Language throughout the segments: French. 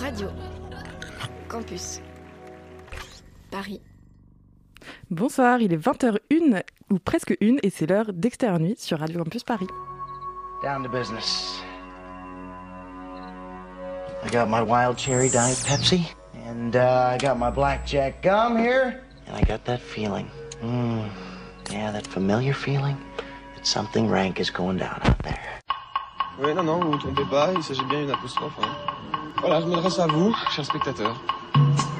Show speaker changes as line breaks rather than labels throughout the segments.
Radio. Campus. Paris.
Bonsoir, il est 20h01 ou presque une et c'est l'heure d'Extérieur Nuit sur Radio Campus Paris.
Down to business. I got my wild cherry diet Pepsi, and uh, I got my blackjack gum here, and I got that feeling. Mm, yeah, that familiar feeling that something rank is going down out there.
Oui, non, non, vous vous trompez pas, il s'agit bien d'une apostrophe. hein. Voilà, je m'adresse à vous, chers spectateurs.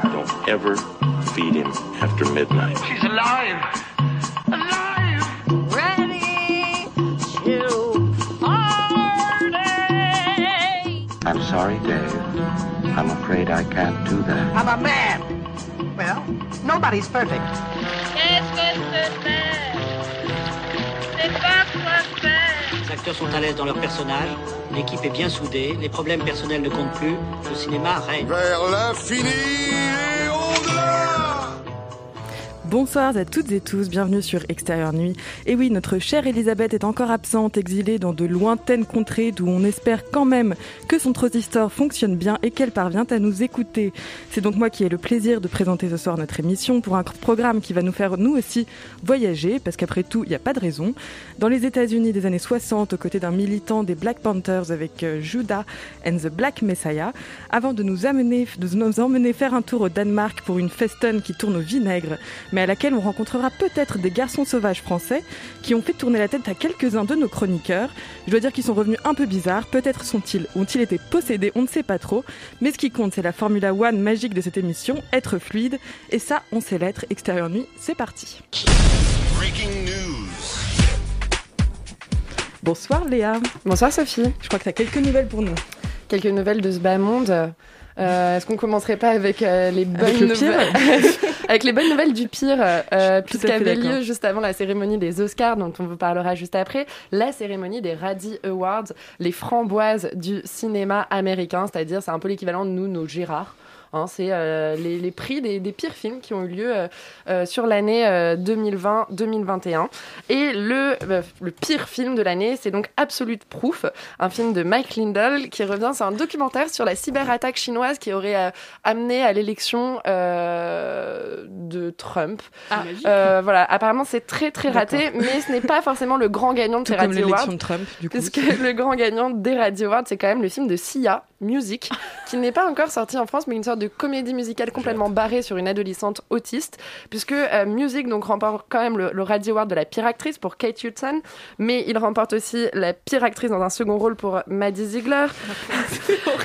Don't ever feed him after midnight.
She's alive! Alive!
ready to party.
I'm sorry, Dave. I'm afraid I can't do that.
I'm a man. Well, nobody's perfect.
Qu'est-ce que c'est C'est pas quoi faire.
Les acteurs sont à l'aise dans leur personnage, l'équipe est bien soudée, les problèmes personnels ne comptent plus, le cinéma règne.
Vers l'infini
Bonsoir à toutes et tous, bienvenue sur Extérieur Nuit. Et oui, notre chère Elisabeth est encore absente, exilée dans de lointaines contrées d'où on espère quand même que son transistor fonctionne bien et qu'elle parvient à nous écouter. C'est donc moi qui ai le plaisir de présenter ce soir notre émission pour un programme qui va nous faire nous aussi voyager, parce qu'après tout, il n'y a pas de raison. Dans les États-Unis des années 60, aux côtés d'un militant des Black Panthers avec euh, Judah and the Black Messiah, avant de nous, amener, de nous emmener faire un tour au Danemark pour une festonne qui tourne au vinaigre, mais à laquelle on rencontrera peut-être des garçons sauvages français qui ont fait tourner la tête à quelques-uns de nos chroniqueurs. Je dois dire qu'ils sont revenus un peu bizarres, peut-être sont-ils, ont-ils été possédés, on ne sait pas trop, mais ce qui compte c'est la Formula One magique de cette émission, être fluide, et ça on sait l'être, extérieur nuit, c'est parti.
Breaking news.
Bonsoir Léa,
Bonsoir Sophie.
je crois que tu as quelques nouvelles pour nous.
Quelques nouvelles de ce bas monde. Euh, Est-ce qu'on commencerait pas avec euh, les bonnes
Avec le pire
nouvelles? Avec les bonnes nouvelles du pire, euh,
fait
puisqu'avait lieu juste avant la cérémonie des Oscars, dont on vous parlera juste après, la cérémonie des Raddy Awards, les framboises du cinéma américain, c'est-à-dire c'est un peu l'équivalent de nous, nos Gérards. Hein, c'est euh, les, les prix des, des pires films qui ont eu lieu euh, euh, sur l'année euh, 2020-2021. Et le, le pire film de l'année, c'est donc Absolute Proof, un film de Mike Lindell qui revient. C'est un documentaire sur la cyberattaque chinoise qui aurait amené à l'élection de Trump. Euh, voilà, apparemment c'est très très raté, mais ce n'est pas forcément le grand gagnant de
Tout
ces
comme
Radio Awards.
l'élection de Trump, du coup.
Puisque le grand gagnant des Radio Awards, c'est quand même le film de Sia, Music, qui n'est pas encore sorti en France, mais une sorte de comédie musicale complètement barrée sur une adolescente autiste, puisque euh, Music donc remporte quand même le, le Radio Award de la pire actrice pour Kate Hudson, mais il remporte aussi la pire actrice dans un second rôle pour Maddie Ziegler,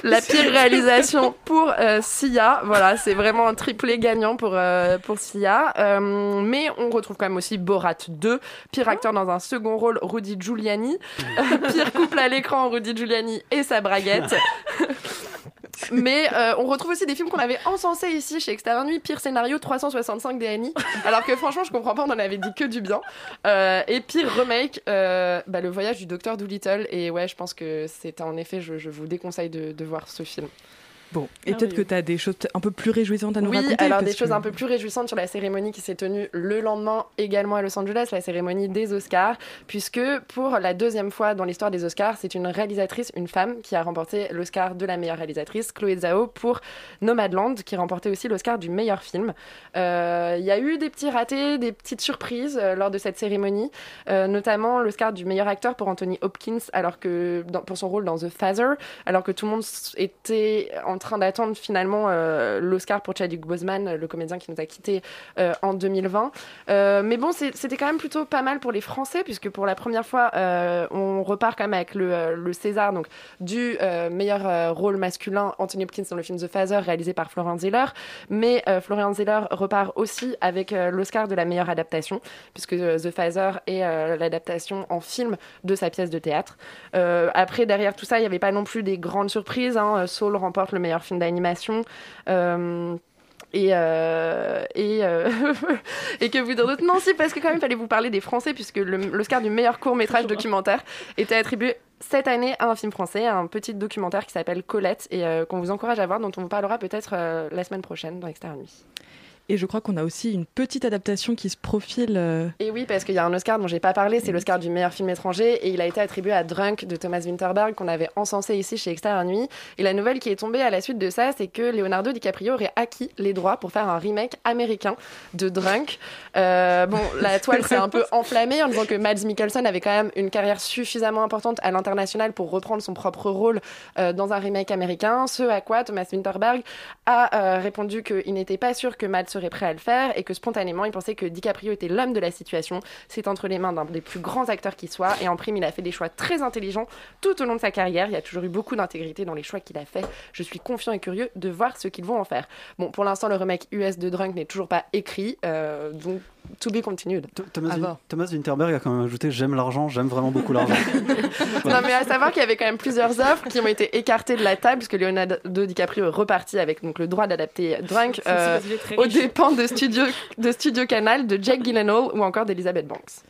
la pire réalisation pour euh, Sia. Voilà, c'est vraiment un triplé gagnant pour euh, pour Sia. Euh, mais on retrouve quand même aussi Borat 2, pire acteur dans un second rôle, Rudy Giuliani, Euh, pire couple à l'écran, Rudy Giuliani et sa braguette. Mais euh, on retrouve aussi des films qu'on avait encensés ici chez Extérieur Nuit, pire scénario 365 DNI, alors que franchement je comprends pas, on en avait dit que du bien. Euh, et pire remake, euh, bah, le voyage du docteur Doolittle, et ouais je pense que c'est en effet, je, je vous déconseille de, de voir ce film.
Bon, et peut-être que tu as des choses un peu plus réjouissantes à nous
oui,
raconter.
alors
parce
des choses un peu plus réjouissantes sur la cérémonie qui s'est tenue le lendemain également à Los Angeles, la cérémonie des Oscars, puisque pour la deuxième fois dans l'histoire des Oscars, c'est une réalisatrice, une femme, qui a remporté l'Oscar de la meilleure réalisatrice, Chloé Zhao, pour Nomadland, qui remportait aussi l'Oscar du meilleur film. Euh, Il y a eu des petits ratés, des petites surprises euh, lors de cette cérémonie, euh, notamment l'Oscar du meilleur acteur pour Anthony Hopkins, alors que dans- pour son rôle dans The Father, alors que tout le monde était en train d'attendre finalement euh, l'Oscar pour Chadwick Boseman, le comédien qui nous a quittés euh, en 2020. Euh, mais bon, c'était quand même plutôt pas mal pour les Français, puisque pour la première fois, on repart quand même avec le, César donc, du meilleur rôle masculin, Anthony Hopkins dans le film The Father, réalisé par Florian Zeller. Mais Florian Zeller repart aussi avec l'Oscar de la meilleure adaptation, puisque The Father est l'adaptation en film de sa pièce de théâtre. Après, derrière tout ça, il n'y avait pas non plus des grandes surprises. Hein. Soul remporte le meilleur film d'animation. Euh, et, euh, et, euh, et que vous dire d'autre Non, si, parce que quand même, il fallait vous parler des Français, puisque l'Oscar du meilleur court-métrage documentaire était attribué cette année à un film français, un petit documentaire qui s'appelle Colette, et euh, qu'on vous encourage à voir, dont on vous parlera peut-être euh, la semaine prochaine dans Extérieur Nuit.
Et je crois qu'on a aussi une petite adaptation qui se profile. euh,
Et oui, parce qu'il y a un Oscar dont j'ai pas parlé, c'est l'Oscar du meilleur film étranger, et il a été attribué à Drunk de Thomas Winterberg, qu'on avait encensé ici chez Extérieur Nuit. Et la nouvelle qui est tombée à la suite de ça, c'est que Leonardo DiCaprio aurait acquis les droits pour faire un remake américain de Drunk. Euh, bon, la toile s'est un peu enflammée en disant que Mads Mikkelsen avait quand même une carrière suffisamment importante à l'international pour reprendre son propre rôle euh, dans un remake américain. Ce à quoi Thomas Winterberg a euh, répondu qu'il n'était pas sûr que Mads serait prêt à le faire et que spontanément il pensait que DiCaprio était l'homme de la situation. C'est entre les mains d'un des plus grands acteurs qui soit et en prime il a fait des choix très intelligents tout au long de sa carrière. Il y a toujours eu beaucoup d'intégrité dans les choix qu'il a fait. Je suis confiant et curieux de voir ce qu'ils vont en faire. Bon, pour l'instant le remake US de Drunk n'est toujours pas écrit, euh, donc to be continued.
Thomas. Thomas Winterberg a quand même ajouté J'aime l'argent, j'aime vraiment beaucoup l'argent.
Non, mais à savoir qu'il y avait quand même plusieurs offres qui ont été écartées de la table, puisque Leonardo DiCaprio est reparti avec donc, le droit d'adapter Drunk euh, aux dépens de Studio, de Studio Canal, de Jake Gyllenhaal ou encore d'Elizabeth Banks.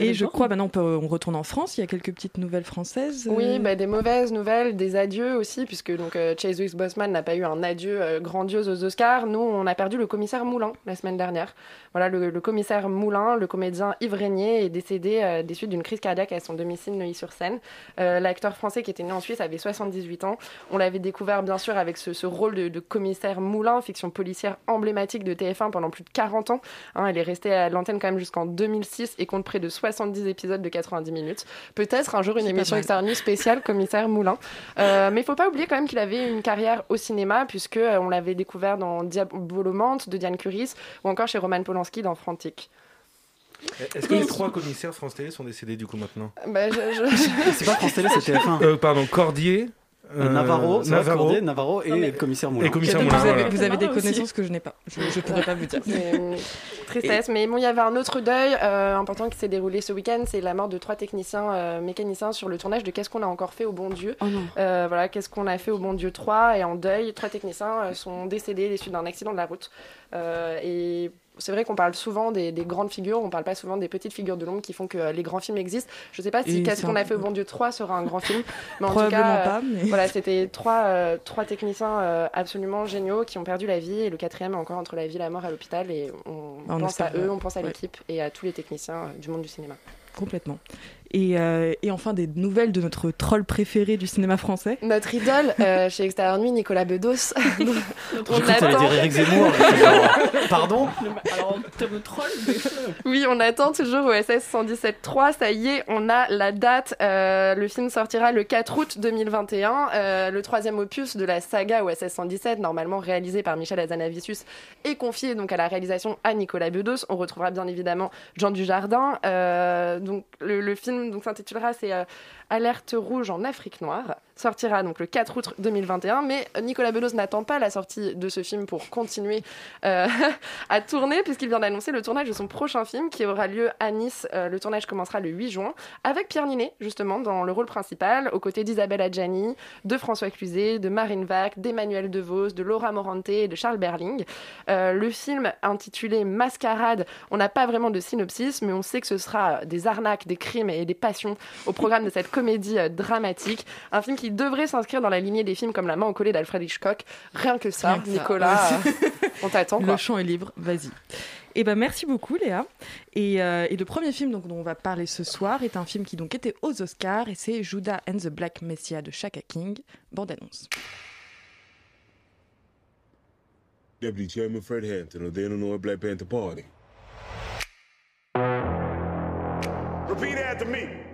Et je crois maintenant on, peut- on retourne en France. Il y a quelques petites nouvelles françaises.
Oui,
euh,
bah, des mauvaises nouvelles, des adieux aussi, puisque donc euh, Chase Boseman n'a pas eu un adieu euh, grandiose aux Oscars. Nous, on a perdu le commissaire Moulin la semaine dernière. Voilà, le, le commissaire Moulin, le comédien Yves Régnier, est décédé euh, des suites d'une crise cardiaque à son domicile Neuilly-sur-Seine. L'acteur français qui était né en Suisse avait 78 ans. On l'avait découvert bien sûr avec ce, ce rôle de, de commissaire Moulin, fiction policière emblématique de TF1 pendant plus de 40 ans. Hein, elle est restée à l'antenne quand même jusqu'en 2006 et compte près de 70 épisodes de 90 minutes. Peut-être un jour une émission externe spéciale commissaire Moulin. Euh, mais il faut pas oublier quand même qu'il avait une carrière au cinéma puisque euh, on l'avait découvert dans Diabolomante de Diane Curis ou encore chez Roman Polanski dans Frantic.
Est-ce que les trois commissaires France Télé sont décédés du coup maintenant?
Bah, je- je-
C'est pas France Télé, c'est TF1.
Euh, Pardon, Cordier.
Euh, Navarro,
Navarro.
Cordier, Navarro et le commissaire Moulin.
Et commissaire
donc
Moulin.
vous avez,
voilà.
vous avez des
aussi.
connaissances que je n'ai pas. Je ne pourrais pas vous dire.
Une tristesse. Mais bon, il y avait un autre deuil euh, important qui s'est déroulé ce week-end. C'est la mort de trois techniciens euh, mécaniciens sur le tournage de Qu'est-ce qu'on a encore fait au bon Dieu.
Oh.
Euh, voilà, Qu'est-ce qu'on a fait au bon Dieu 3 et en deuil. Trois techniciens euh, sont décédés des suites d'un accident de la route. Euh, et c'est vrai qu'on parle souvent des, des grandes figures, on parle pas souvent des petites figures de l'ombre qui font que euh, les grands films existent. Je sais pas si Qu'est-ce qu'on a fait au bon Dieu 3 sera un grand film, mais en tout cas, euh,
pas, mais-
voilà, c'était trois, euh, trois techniciens absolument géniaux qui ont perdu la vie et le quatrième est encore entre la vie et la mort à l'hôpital et on,
On
pense à eux, on pense à
ouais.
l'équipe et à tous les techniciens du monde du cinéma.
Complètement. Et, euh, et enfin des nouvelles de notre troll préféré du cinéma français.
Notre idole euh, chez Extérieur Nuit, Nicolas Bedos. On
cru que t'allais
attend.
dire Eric Zemmour. j'étais genre, Pardon
Alors, en troll,
Oui, on attend toujours au SS 117.3. Ça y est, on a la date. Euh, le film sortira le 4 août 2021. Euh, le troisième opus de la saga OSS 117, normalement réalisé par Michel Azanavicius, est confié donc à la réalisation à Nicolas Bedos. On retrouvera bien évidemment Jean Dujardin. Euh, donc le, le film donc s'intitulera c'est euh, Alerte rouge en Afrique noire. Sortira donc le 4 août 2021. Mais Nicolas Bedos n'attend pas la sortie de ce film pour continuer euh, à tourner puisqu'il vient d'annoncer le tournage de son prochain film qui aura lieu à Nice. Euh, le tournage commencera le 8 juin avec Pierre Ninet justement dans le rôle principal aux côtés d'Isabelle Adjani, de François Cluzet, de Marine Vac, d'Emmanuel DeVos, de Laura Morante et de Charles Berling. Euh, le film intitulé Mascarade, on n'a pas vraiment de synopsis mais on sait que ce sera des arnaques, des crimes et des passions au programme de cette comédie euh, dramatique. Un film qui devrait s'inscrire dans la lignée des films comme La main au collet d'Alfred Hitchcock. Rien que ça,
Rien que ça.
Nicolas, euh, on t'attend.
Le champ est libre, vas-y. Et ben merci beaucoup Léa. Et, euh, et le premier film donc, dont on va parler ce soir est un film qui donc était aux Oscars et c'est Judas and the Black Messiah de Shaka King. Bande annonce.
Deputy Chairman Fred Hampton of the Illinois Black Panther Party.
Repeat after me.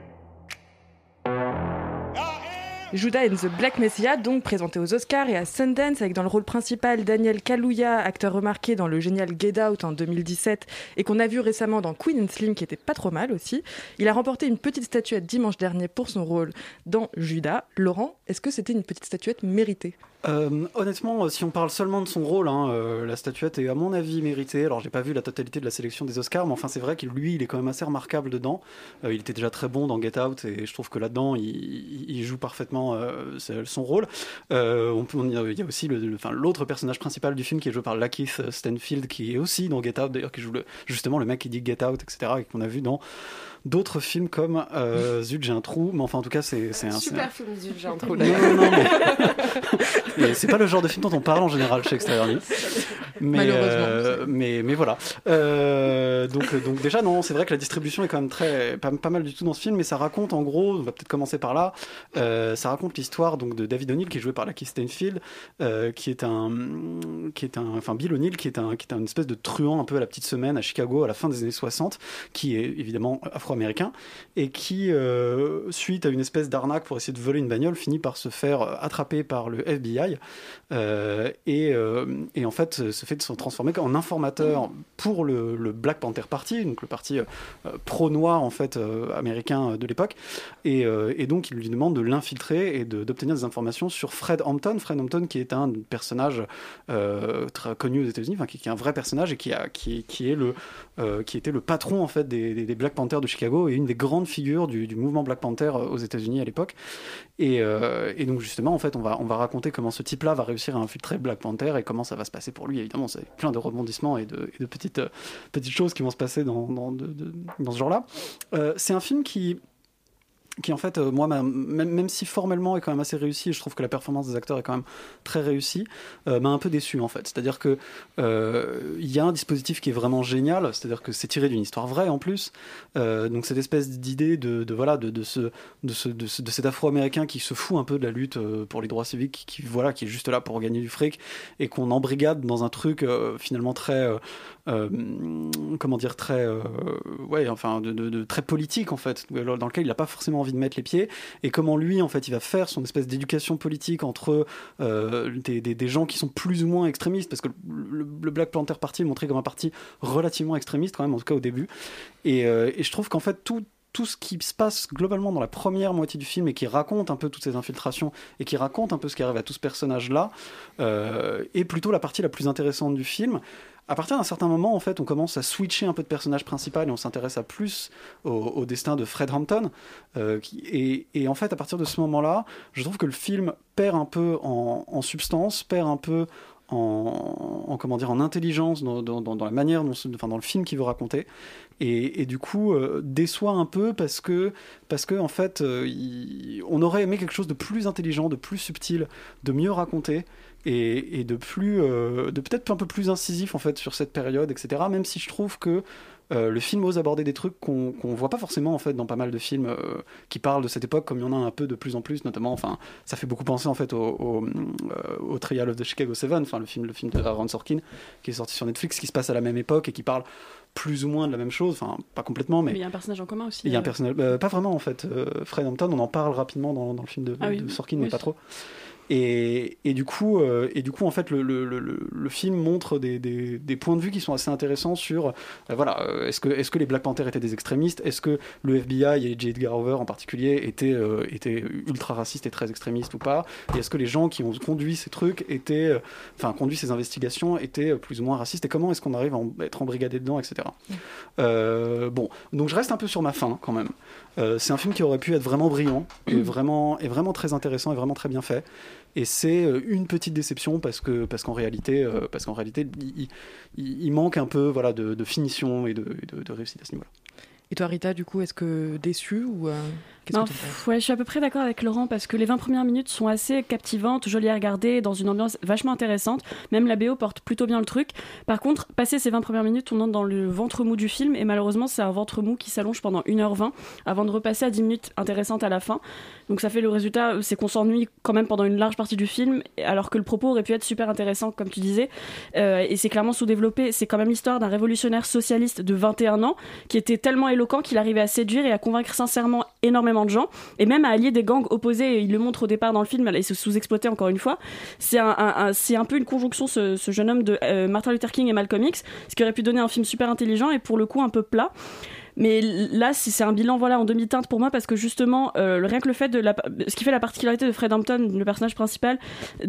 Judas and the Black Messiah, donc présenté aux Oscars et à Sundance, avec dans le rôle principal Daniel Kaluuya, acteur remarqué dans le génial Get Out en 2017 et qu'on a vu récemment dans Queen and Slim, qui était pas trop mal aussi. Il a remporté une petite statuette dimanche dernier pour son rôle dans Judas. Laurent, est-ce que c'était une petite statuette méritée?
Euh, honnêtement, euh, si on parle seulement de son rôle, hein, euh, la statuette est à mon avis méritée. Alors, j'ai pas vu la totalité de la sélection des Oscars, mais enfin, c'est vrai que lui, il est quand même assez remarquable dedans. Il était déjà très bon dans Get Out, et je trouve que là-dedans, il joue parfaitement euh, son rôle. Euh, on peut, il y a aussi le- le- enfin, l'autre personnage principal du film qui est joué par Lakeith Stanfield, qui est aussi dans Get Out, d'ailleurs, qui joue le, justement le mec qui dit Get Out, etc., et qu'on a vu dans d'autres films comme euh, Zut, j'ai un trou, mais enfin, en tout cas, c'est un.
Super film, zut, j'ai un trou
non, non, non, mais... c'est pas le genre de film dont on parle en général chez Extérieur. Mais, euh, mais, mais voilà. Euh, donc, donc déjà, non, c'est vrai que la distribution est quand même très, pas, pas mal du tout dans ce film, mais ça raconte en gros, on va peut-être commencer par là, ça raconte l'histoire donc de David O'Neill qui est joué par Lakeith Stanfield, euh, qui est un, qui est un, enfin Bill O'Neill qui est un, qui est une espèce de truand un peu à la petite semaine à Chicago à la fin des années 60, qui est évidemment afro-américain et qui, euh, suite à une espèce d'arnaque pour essayer de voler une bagnole, finit par se faire euh, attraper par le FBI euh, et, et en fait se fait de se transformer en informateur pour le, le Black Panther Party, donc le parti pro-noir en fait américain de l'époque, et, et donc il lui demande de l'infiltrer et d'obtenir des informations sur Fred Hampton, Fred Hampton qui est un personnage euh, très connu aux États-Unis, qui, est un vrai personnage et qui a qui, qui est le euh, qui était le patron en fait des, des- Black Panthers de Chicago et une des grandes figures du, mouvement Black Panther euh, aux États-Unis à l'époque. Et, et donc justement en fait on va on va raconter comment ce type-là va réussir à infiltrer Black Panther et comment ça va se passer pour lui. Évidemment c'est plein de rebondissements et de, de petites petites choses qui vont se passer dans dans, ce genre-là. C'est un film qui qui en fait, euh, moi, même, même si formellement est quand même assez réussi, et je trouve que la performance des acteurs est quand même très réussie, euh, m'a un peu déçu en fait. C'est-à-dire que euh, il y a un dispositif qui est vraiment génial, c'est-à-dire que c'est tiré d'une histoire vraie en plus. Donc cette espèce d'idée de, voilà de, ce de ce de, ce- cet Afro-américain qui se fout un peu de la lutte pour les droits civiques, qui voilà qui est juste là pour gagner du fric et qu'on embrigade dans un truc finalement très comment dire très ouais enfin de très politique en fait dans lequel il n'a pas forcément envie de mettre les pieds et comment lui en fait il va faire son espèce d'éducation politique entre euh, des, gens qui sont plus ou moins extrémistes parce que le, Black Panther Party est montré comme un parti relativement extrémiste quand même en tout cas au début et, euh, et je trouve qu'en fait tout tout ce qui se passe globalement dans la première moitié du film et qui raconte un peu toutes ces infiltrations et qui raconte un peu ce qui arrive à tout ce personnage-là euh, est plutôt la partie la plus intéressante du film. À partir d'un certain moment, en fait, on commence à switcher un peu de personnage principal et on s'intéresse à plus au, destin de Fred Hampton. euh, et, en fait, à partir de ce moment-là, je trouve que le film perd un peu en, substance, perd un peu en, en, comment dire en intelligence dans, la manière dans le film qu'il veut raconter et, du coup euh, déçoit un peu parce que parce que en fait euh, on aurait aimé quelque chose de plus intelligent de plus subtil de mieux raconté et, et de plus euh, de peut-être un peu plus incisif en fait sur cette période etc même si je trouve que euh, le film ose aborder des trucs qu'on qu'on voit pas forcément en fait dans pas mal de films euh, qui parlent de cette époque comme il y en a un peu de plus en plus notamment enfin ça fait beaucoup penser en fait au, au, euh, au Trial of the Chicago Seven enfin le film le film de Aaron Sorkin qui est sorti sur Netflix qui se passe à la même époque et qui parle plus ou moins de la même chose enfin pas complètement mais
Mais il y a un personnage en commun aussi.
il y a un personnage, pas vraiment en fait. Fred Hampton, on en parle rapidement dans, dans le film de,
Ah oui,
de
oui.
Sorkin,
Oui.
mais pas trop. Et, et du coup, euh, et du coup, en fait, le, le, le, le- le film montre des, des, des points de vue qui sont assez intéressants sur, euh, voilà, euh, est-ce que, les Black Panthers étaient des extrémistes? Est-ce que le FBI et J. Edgar Hoover en particulier étaient, euh, étaient ultra racistes et très extrémistes ou pas? Et est-ce que les gens qui ont conduit ces trucs étaient, enfin, conduit ces investigations étaient plus ou moins racistes? Et comment est-ce qu'on arrive à en- être embrigadé dedans, etc. Euh, bon, donc je reste un peu sur ma fin quand même. C'est un film qui aurait pu être vraiment brillant et vraiment, et vraiment très intéressant et vraiment très bien fait. Et c'est euh, une petite déception parce que parce qu'en réalité, euh, parce qu'en réalité, il, manque un peu voilà de, finition et de, et de- de réussite à ce niveau-là.
Et toi, Rita, du coup, est-ce que déçu ou euh, qu'est-ce
Non,
que tu
ouais, je suis à peu près d'accord avec Laurent parce que les 20 premières minutes sont assez captivantes, jolies à regarder, dans une ambiance vachement intéressante. Même la BO porte plutôt bien le truc. Par contre, passé ces 20 premières minutes, on entre dans le ventre mou du film et malheureusement, c'est un ventre mou qui s'allonge pendant 1h20 avant de repasser à 10 minutes intéressantes à la fin. Donc ça fait le résultat, c'est qu'on s'ennuie quand même pendant une large partie du film alors que le propos aurait pu être super intéressant, comme tu disais. Euh, et c'est clairement sous-développé. C'est quand même l'histoire d'un révolutionnaire socialiste de 21 ans qui était tellement qu'il arrivait à séduire et à convaincre sincèrement énormément de gens et même à allier des gangs opposés. Il le montre au départ dans le film et se sous-exploité encore une fois. C'est un, peu une conjonction, ce, jeune homme de euh, Martin Luther King et Malcolm X, ce qui aurait pu donner un film super intelligent et pour le coup un peu plat. Mais là, c'est un bilan voilà en demi-teinte pour moi parce que justement, euh, rien que le fait de ce qui fait la particularité de Fred Hampton, le personnage principal,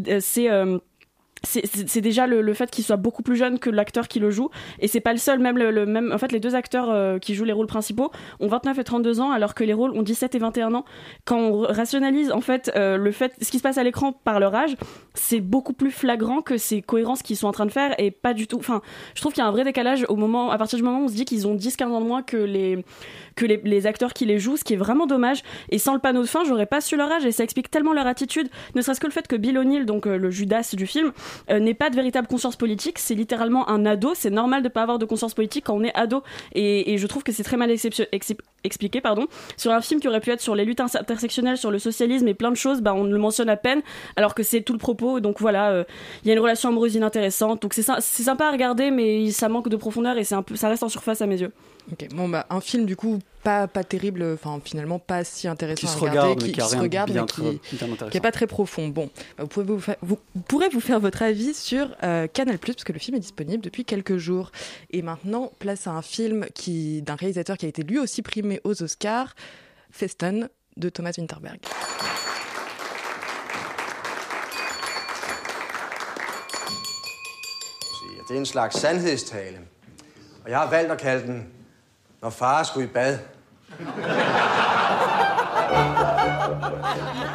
euh, c'est c'est déjà le, le fait qu'il soit beaucoup plus jeune que l'acteur qui le joue. Et c'est pas le seul même le, le- même en fait les deux acteurs euh, qui jouent les rôles principaux ont 29 et 32 ans alors que les rôles ont 17 et 21 ans. Quand on rationalise en fait euh, le fait ce qui se passe à l'écran par leur âge c'est beaucoup plus flagrant que ces cohérences qu'ils sont en train de faire et pas du tout enfin je trouve qu'il y a un vrai décalage au moment à partir du moment où on se dit qu'ils ont 10 15 ans de moins que les que les, acteurs qui les jouent ce qui est vraiment dommage. Et sans le panneau de fin j'aurais pas su leur âge et ça explique tellement leur attitude. Ne serait-ce que le fait que Bill O'Neill donc euh, le Judas du film euh, n'ait pas de véritable conscience politique. C'est littéralement un ado. C'est normal de pas avoir de conscience politique quand on est ado. Et, je trouve que c'est très mal expliqué, pardon. Sur un film qui aurait pu être sur les luttes inter- intersectionnelles, sur le socialisme et plein de choses, bah, on le mentionne à peine, alors que c'est tout le propos. Donc voilà, euh, il y a une relation amoureuse inintéressante. Donc c'est sy- c'est sympa à regarder, mais ça manque de profondeur et un peu, ça reste en surface à mes yeux.
Ok, bon bah un film du coup pas pas terrible, enfin finalement pas si intéressant
Qui
à regarder,
regarde,
qui,
qui a
qui se regarde
bien
mais
très-
qui,
bien
qui est pas très profond. Bon, bah, vous pouvez vous, fa- vous pourrez vous faire votre avis sur euh, Canal parce que le film est disponible depuis quelques jours. Et maintenant, place à un film qui d'un réalisateur qui a été lui aussi primé aux Oscars, Festen de Thomas Winterberg.
Det er en slags sandhedstale. Og jeg har valgt at kalde den, når far skulle i bad.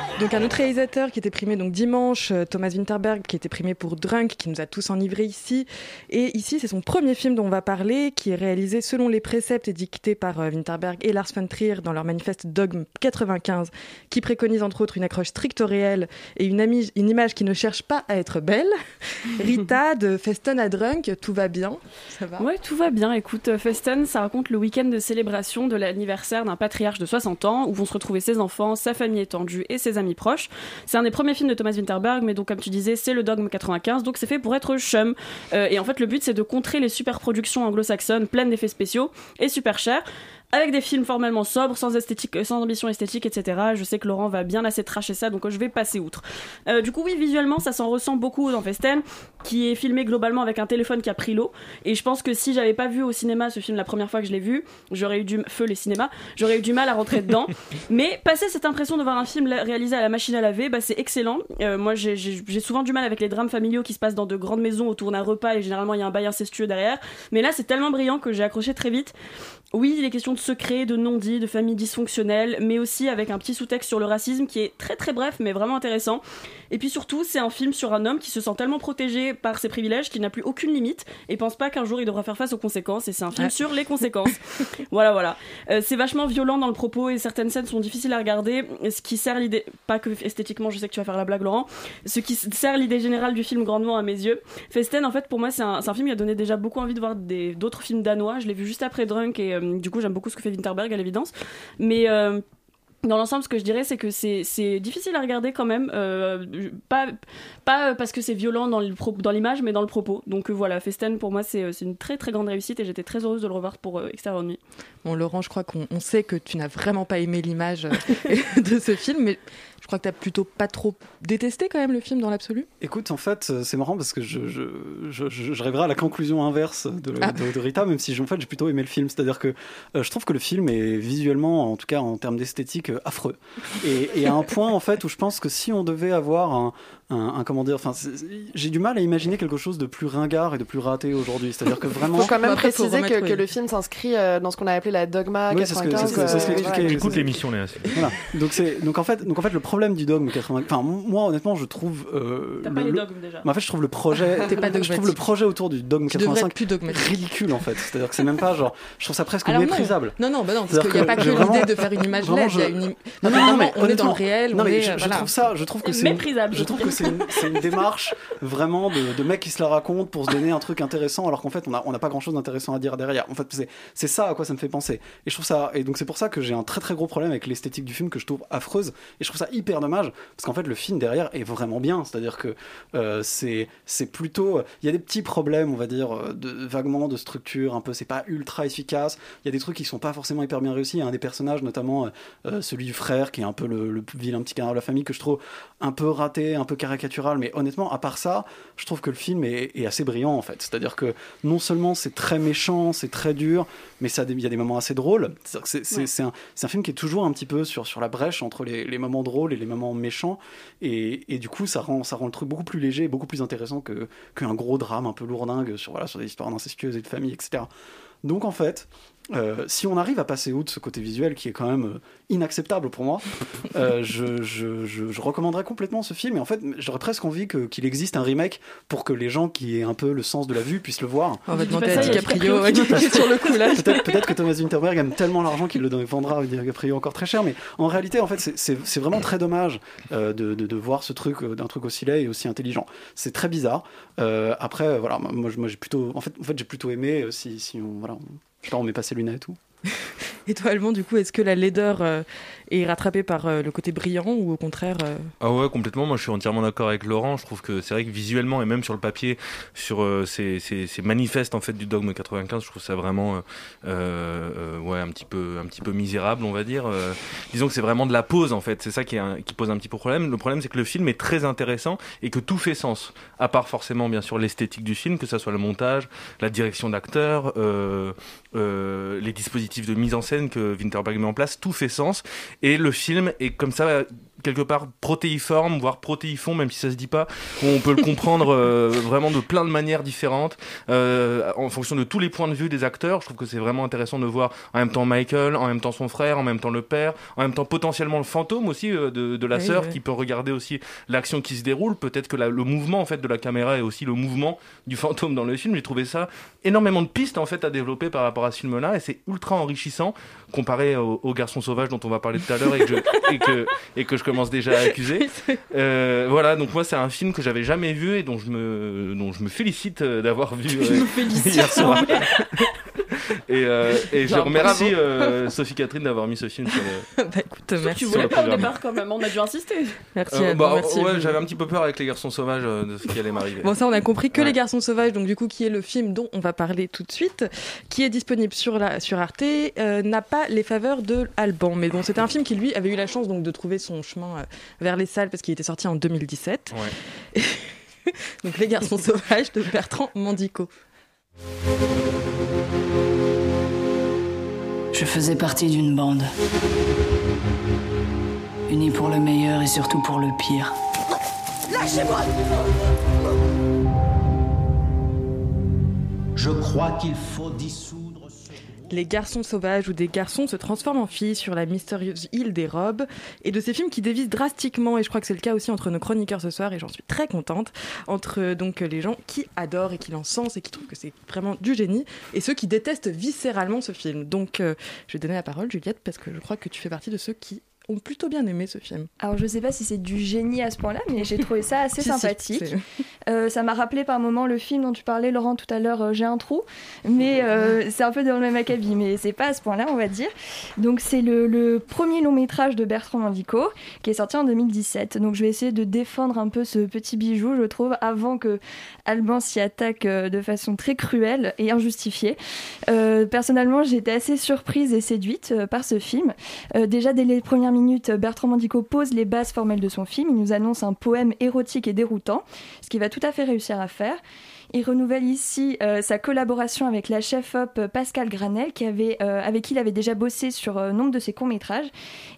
Donc un autre réalisateur qui était primé donc dimanche, euh, Thomas Winterberg, qui était primé pour Drunk, qui nous a tous enivrés ici. Et ici, c'est son premier film dont on va parler, qui est réalisé selon les préceptes édictés par euh, Winterberg et Lars von Trier dans leur manifeste Dogme 95, qui préconise entre autres une accroche stricte au réel et une, une image qui ne cherche pas à être belle. Rita, de Feston à Drunk, tout va bien Ça va
Ouais, tout va bien. Écoute, euh, Festen, ça raconte le week-end de célébration de l'anniversaire d'un patriarche de 60 ans où vont se retrouver ses enfants, sa famille étendue et ses amis proches. C'est un des premiers films de Thomas Winterberg, mais donc, comme tu disais, c'est le Dogme 95, donc c'est fait pour être chum. Euh, et en fait, le but, c'est de contrer les super productions anglo-saxonnes pleines d'effets spéciaux et super chères. Avec des films formellement sobres, sans, esthétique, euh, sans ambition esthétique, etc. Je sais que Laurent va bien assez tracher ça, donc euh, je vais passer outre. Euh, du coup, oui, visuellement, ça s'en ressent beaucoup dans Festen, qui est filmé globalement avec un téléphone qui a pris l'eau. Et je pense que si j'avais pas vu au cinéma ce film la première fois que je l'ai vu, j'aurais eu du feu les cinémas, j'aurais eu du mal à rentrer dedans. Mais passer cette impression de voir un film réalisé à la machine à laver, bah, c'est excellent. Euh, moi, j'ai souvent du mal avec les drames familiaux qui se passent dans de grandes maisons autour d'un repas et généralement il y a un bail incestueux derrière. Mais là, c'est tellement brillant que j'ai accroché très vite. Oui, il est question de secrets, de non-dits, de familles dysfonctionnelles, mais aussi avec un petit sous-texte sur le racisme qui est très très bref mais vraiment intéressant. Et puis surtout, c'est un film sur un homme qui se sent tellement protégé par ses privilèges qu'il n'a plus aucune limite et pense pas qu'un jour il devra faire face aux conséquences. Et c'est un film
Ouais.
sur les conséquences. voilà, voilà. Euh, c'est vachement violent dans le propos et certaines scènes sont difficiles à regarder. Ce qui sert l'idée, pas que esthétiquement, je sais que tu vas faire la blague, Laurent, ce qui sert l'idée générale du film grandement à mes yeux. Festen, en fait, pour moi, c'est un, film qui a donné déjà beaucoup envie de voir d'autres films danois. Je l'ai vu juste après Drunk et euh, du coup, j'aime beaucoup ce que fait Winterberg à l'évidence. Mais. euh, dans l'ensemble, ce que je dirais, c'est que c'est difficile à regarder quand même. euh, pas, pas parce que c'est violent dans l'image, mais dans le propos. Donc euh, voilà, Festen, pour moi, c'est une très très grande réussite et j'étais très heureuse de le revoir pour euh, Extérieur Nuit.
Bon, Laurent, je crois qu'on on sait que tu n'as vraiment pas aimé l'image de ce film, mais je crois que tu as plutôt pas trop détesté quand même le film dans l'absolu.
Écoute, en fait, euh, c'est marrant parce que je, je, je, je- rêverais à la conclusion inverse de,
Ah.
de- de Rita, même si j'ai- en fait, j'ai plutôt aimé le film. C'est-à-dire que euh, je trouve que le film est visuellement, en tout cas en termes d'esthétique, euh, affreux. Et, et à un point, en fait, où je pense que si on devait avoir un, un, un- comment dire, enfin, c'est- j'ai du mal à imaginer quelque chose de plus ringard et de plus raté aujourd'hui. C'est-à-dire que vraiment.
faut quand même préciser que,
remettre,
que
oui.
le film s'inscrit euh, dans ce qu'on a appelé la dogma
Oui, c'est ce que-
95.
c'est ce que- c'est ce
euh.
J'écoute l'émission, Léa.
Voilà. Donc c'est donc en fait donc en fait le problème du dogme 80 enfin moi honnêtement je trouve euh,
T'as
le-
pas les
le-
dogmes déjà.
mais en fait je trouve le projet
pas
je trouve le projet autour du dogme
Tu devrais
85
être plus
ridicule en fait c'est-à-dire que c'est même pas genre je trouve ça presque
Alors
méprisable
Non, non, bah non, parce qu'il n'y a pas que l'idée de faire une image LED, il y a une...
Non, non, mais
on est dans le réel,
non,
on
mais je, trouve ça, je trouve que c'est
Méprisable,
Je trouve. que c'est une, démarche vraiment de, de mec qui se la raconte pour se donner un truc intéressant, alors qu'en fait on a, on n'a pas grand chose d'intéressant à dire derrière. En fait, c'est, ça à quoi ça me fait penser. Et je trouve ça, et donc c'est pour ça que j'ai un très très gros problème avec l'esthétique du film que je trouve affreuse. Et je trouve ça hyper dommage parce qu'en fait le film derrière est vraiment bien. C'est-à-dire que euh, c'est, plutôt, il y a des petits problèmes, on va dire, euh, vaguement de structure, un peu, c'est pas ultra efficace. Il y a des trucs qui sont pas forcément hyper bien réussis. Il y a un des personnages, notamment euh, euh, celui du frère, qui est un peu le, le vilain petit canard de la famille, que je trouve un peu raté, un peu caricatural. Mais honnêtement, à part ça, je trouve que le film est, est assez brillant en fait. C'est-à-dire que non seulement c'est très méchant, c'est très dur, mais il y a des moments assez drôles. C'est
Ouais.
un, film qui est toujours un petit peu sur, sur la brèche entre les, les moments drôles et les moments méchants. Et, et du coup, ça rend, ça rend le truc beaucoup plus léger et beaucoup plus intéressant que- qu'un gros drame un peu lourdingue sur, voilà, sur des histoires incestueuses et de famille, etc. Donc en fait, Euh, si on arrive à passer outre ce côté visuel qui est quand même euh, inacceptable pour moi, euh, je, je, je, je recommanderais complètement ce film. Et en fait, j'aurais presque envie que- qu'il existe un remake pour que les gens qui aient un peu le sens de la vue puissent le voir.
On va demander à DiCaprio sur le coup là.
Peut-être peut-être que Thomas Winterberg aime tellement l'argent qu'il le vendra à DiCaprio encore très cher, mais en réalité, en fait, c'est- c'est c'est vraiment très dommage euh, de, de, de voir ce truc d'un truc aussi laid et aussi intelligent. C'est très bizarre. Euh, après, voilà, moi, j'ai plutôt, en fait, en fait j'ai plutôt aimé si, si on, voilà, on, on met pas ses lunettes et tout.
Et toi, Alban, du coup, est-ce que la laideur euh, est rattrapée par euh, le côté brillant ou au contraire euh,
Ah ouais, complètement. Moi, je suis entièrement d'accord avec Laurent. Je trouve que c'est vrai que visuellement et même sur le papier, sur ces, manifestes en fait du dogme 95, je trouve ça vraiment, ouais, un petit peu, un petit peu misérable, on va dire. Disons que c'est vraiment de la pose en fait. C'est ça qui, pose un petit peu problème. Le problème, c'est que le film est très intéressant et que tout fait sens. À part forcément, bien sûr, l'esthétique du film, que ça soit le montage, la direction d'acteurs, les dispositifs de mise en scène que Winterberg met en place, tout fait sens. Et le film est comme ça quelque part protéiforme, voire protéifond, même si ça se dit pas, on peut le comprendre euh, vraiment de plein de manières différentes, euh, en fonction de tous les points de vue des acteurs. Je trouve que c'est vraiment intéressant de voir en même temps Michael, en même temps son frère, en même temps le père, en même temps potentiellement le fantôme aussi euh, de, de la
Oui,
sœur
oui.
qui peut regarder aussi l'action qui se déroule. Peut-être que la- le mouvement en fait de la caméra est aussi le mouvement du fantôme dans le film. J'ai trouvé ça énormément de pistes en fait à développer par rapport à ce film-là et c'est ultra enrichissant comparé au, au Garçon sauvage dont on va parler tout à l'heure et, que je- et que et que je commence déjà à accuser. Euh, voilà, donc moi c'est un film que j'avais jamais vu et dont je me dont je me félicite euh, d'avoir vu euh,
me félicite.
hier soir. Et euh, et je remercie euh, Sophie Catherine d'avoir mis ce film sur le.
Bah écoute, merci.
Tu voulais pas au départ quand même, on a dû insister.
Merci,
Euh,
Alban,
bah,
merci.
ouais, j'avais un petit peu peur avec les garçons sauvages euh, de ce qui allait m'arriver.
Bon, ça, on a compris que
Ouais.
Les Garçons Sauvages, donc du coup, qui est le film dont on va parler tout de suite, qui est disponible sur, la, sur Arte, euh, n'a pas les faveurs de Alban. Mais bon, c'était un film qui, lui, avait eu la chance donc, de trouver son chemin euh, vers les salles parce qu'il était sorti en 2017.
Ouais.
donc, Les Garçons Sauvages de Bertrand Mandico.
Je faisais partie d'une bande. Unie pour le meilleur et surtout pour le pire.
Lâchez-moi
Je crois qu'il faut dissoudre.
Les garçons sauvages où des garçons se transforment en filles sur la mystérieuse île des robes et de ces films qui dévisent drastiquement et je crois que c'est le cas aussi entre nos chroniqueurs ce soir et j'en suis très contente entre euh, donc les gens qui adorent et qui l'encensent et qui trouvent que c'est vraiment du génie et ceux qui détestent viscéralement ce film. Donc euh, je vais donner la parole Juliette parce que je crois que tu fais partie de ceux qui ont plutôt bien aimé ce film.
Alors je sais pas si c'est du génie à ce point-là, mais j'ai trouvé ça assez
Si,
sympathique. Euh, ça m'a rappelé par moment le film dont tu parlais, Laurent, tout à l'heure, euh, J'ai un trou. Mais euh, c'est un peu dans le même acabit, mais c'est pas à ce point-là, on va dire. Donc c'est le, le premier long métrage de Bertrand Mandico, qui est sorti en 2017. Donc je vais essayer de défendre un peu ce petit bijou, je trouve, avant que Alban s'y attaque de façon très cruelle et injustifiée. Personnellement, été assez surprise et séduite par ce film. Déjà, dès les premières minutes, Bertrand Mandico pose les bases formelles de son film. Il nous annonce un poème érotique et déroutant, ce qu'il va tout à fait réussir à faire. Il renouvelle ici euh, sa collaboration avec la chef-op Pascal Granel, qui euh, avec qui il avait déjà bossé sur euh, nombre de ses courts-métrages.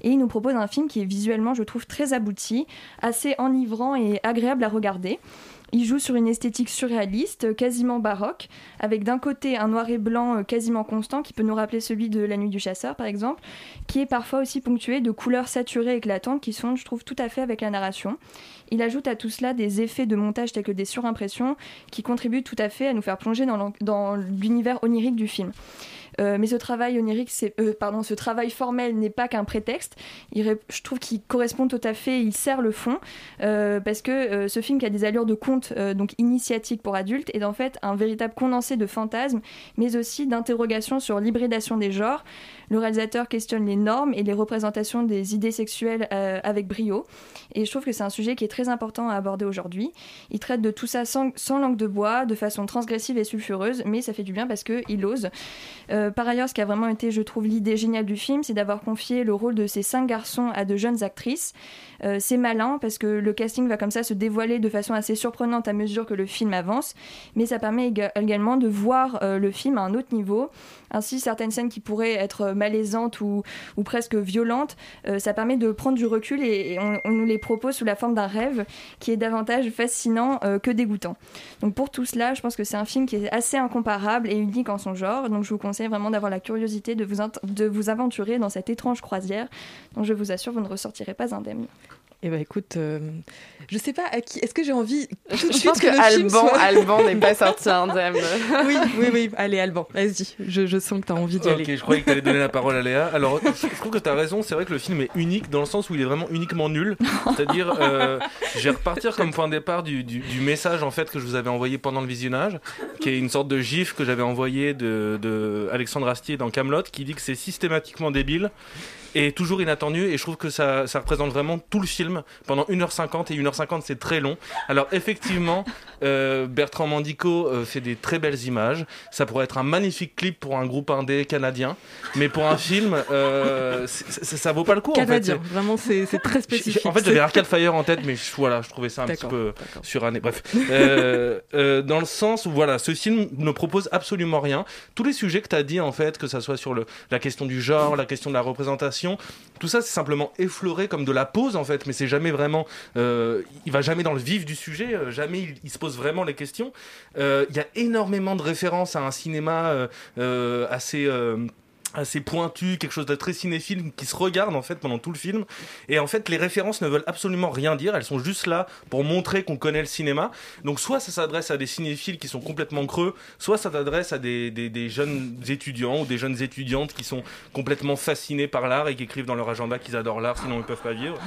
Et il nous propose un film qui est visuellement, je trouve, très abouti, assez enivrant et agréable à regarder. Il joue sur une esthétique surréaliste, quasiment baroque, avec d'un côté un noir et blanc euh, quasiment constant qui peut nous rappeler celui de La Nuit du Chasseur par exemple, qui est parfois aussi ponctué de couleurs saturées éclatantes qui sont, je trouve, tout à fait avec la narration. Il ajoute à tout cela des effets de montage tels que des surimpressions qui contribuent tout à fait à nous faire plonger dans l'univers onirique du film. Euh, mais ce travail onirique, euh, pardon, ce travail formel n'est pas qu'un prétexte. Je trouve qu'il correspond tout à fait, il sert le fond, euh, parce que ce film qui a des allures de conte, donc initiatique pour adultes, est en fait un véritable condensé de fantasmes, mais aussi d'interrogations sur l'hybridation des genres. Le réalisateur questionne les normes et les représentations des idées sexuelles avec brio. Et je trouve que c'est un sujet qui est très important à aborder aujourd'hui. Il traite de tout ça sans, langue de bois, de façon transgressive et sulfureuse, mais ça fait du bien parce qu'il ose. Par ailleurs, ce qui a vraiment été, je trouve, l'idée géniale du film, c'est d'avoir confié le rôle de ces cinq garçons à de jeunes actrices. Euh, c'est malin parce que le casting va comme ça se dévoiler de façon assez surprenante à mesure que le film avance, mais ça permet éga- également de voir euh, le film à un autre niveau. Ainsi, certaines scènes qui pourraient être malaisantes ou, ou presque violentes, euh, ça permet de prendre du recul et, on, on nous les propose sous la forme d'un rêve qui est davantage fascinant euh, que dégoûtant. Donc pour tout cela, je pense que c'est un film qui est assez incomparable et unique en son genre, donc je vous conseille vraiment d'avoir la curiosité de vous, de vous aventurer dans cette étrange croisière. Donc je vous assure, vous ne ressortirez pas indemne.
Eh ben écoute, euh, je sais pas à qui. Est-ce que j'ai envie tout de
Je
suite
pense que
le
Alban,
soit-
Alban n'est pas sorti indemne.
oui, oui, oui. Allez, Alban, vas-y. Je, je sens que tu as envie d'y
Ok,
aller.
je croyais que tu allais donner la parole à Léa. Alors, je je trouve que tu as raison, c'est vrai que le film est unique dans le sens où il est vraiment uniquement nul. C'est-à-dire, euh, je vais repartir comme point de départ du, du- du message en fait que je vous avais envoyé pendant le visionnage, qui est une sorte de gif que j'avais envoyé de, de Alexandre Astier dans Camelot, qui dit que c'est systématiquement débile et toujours inattendu et je trouve que ça, ça représente vraiment tout le film pendant 1h50 et 1h50 c'est très long alors effectivement euh, Bertrand Mandico euh, fait des très belles images ça pourrait être un magnifique clip pour un groupe indé canadien mais pour un film euh, ça vaut pas le coup
Canadien,
en fait
vraiment, c'est très spécifique.
en fait, j'avais Arcade Fire en tête, mais je, voilà, je trouvais ça un petit peu suranné. Bref, euh, dans le sens où voilà, ce film ne propose absolument rien. Tous les sujets que tu as dit, en fait, que ça soit sur le, la question du genre, la question de la représentation, tout ça, c'est simplement effleuré comme de la pause, en fait, mais c'est jamais vraiment. euh, il va jamais dans le vif du sujet, euh, jamais il, se pose vraiment les questions. Euh, Il y a énormément de références à un cinéma assez. Assez pointu, quelque chose de très cinéphile qui se regarde en fait pendant tout le film. Et en fait, les références ne veulent absolument rien dire, elles sont juste là pour montrer qu'on connaît le cinéma. Donc soit ça s'adresse à des cinéphiles qui sont complètement creux, soit ça s'adresse à des, des, des jeunes étudiants ou des jeunes étudiantes qui sont complètement fascinés par l'art et qui écrivent dans leur agenda qu'ils adorent l'art, sinon ils peuvent pas vivre.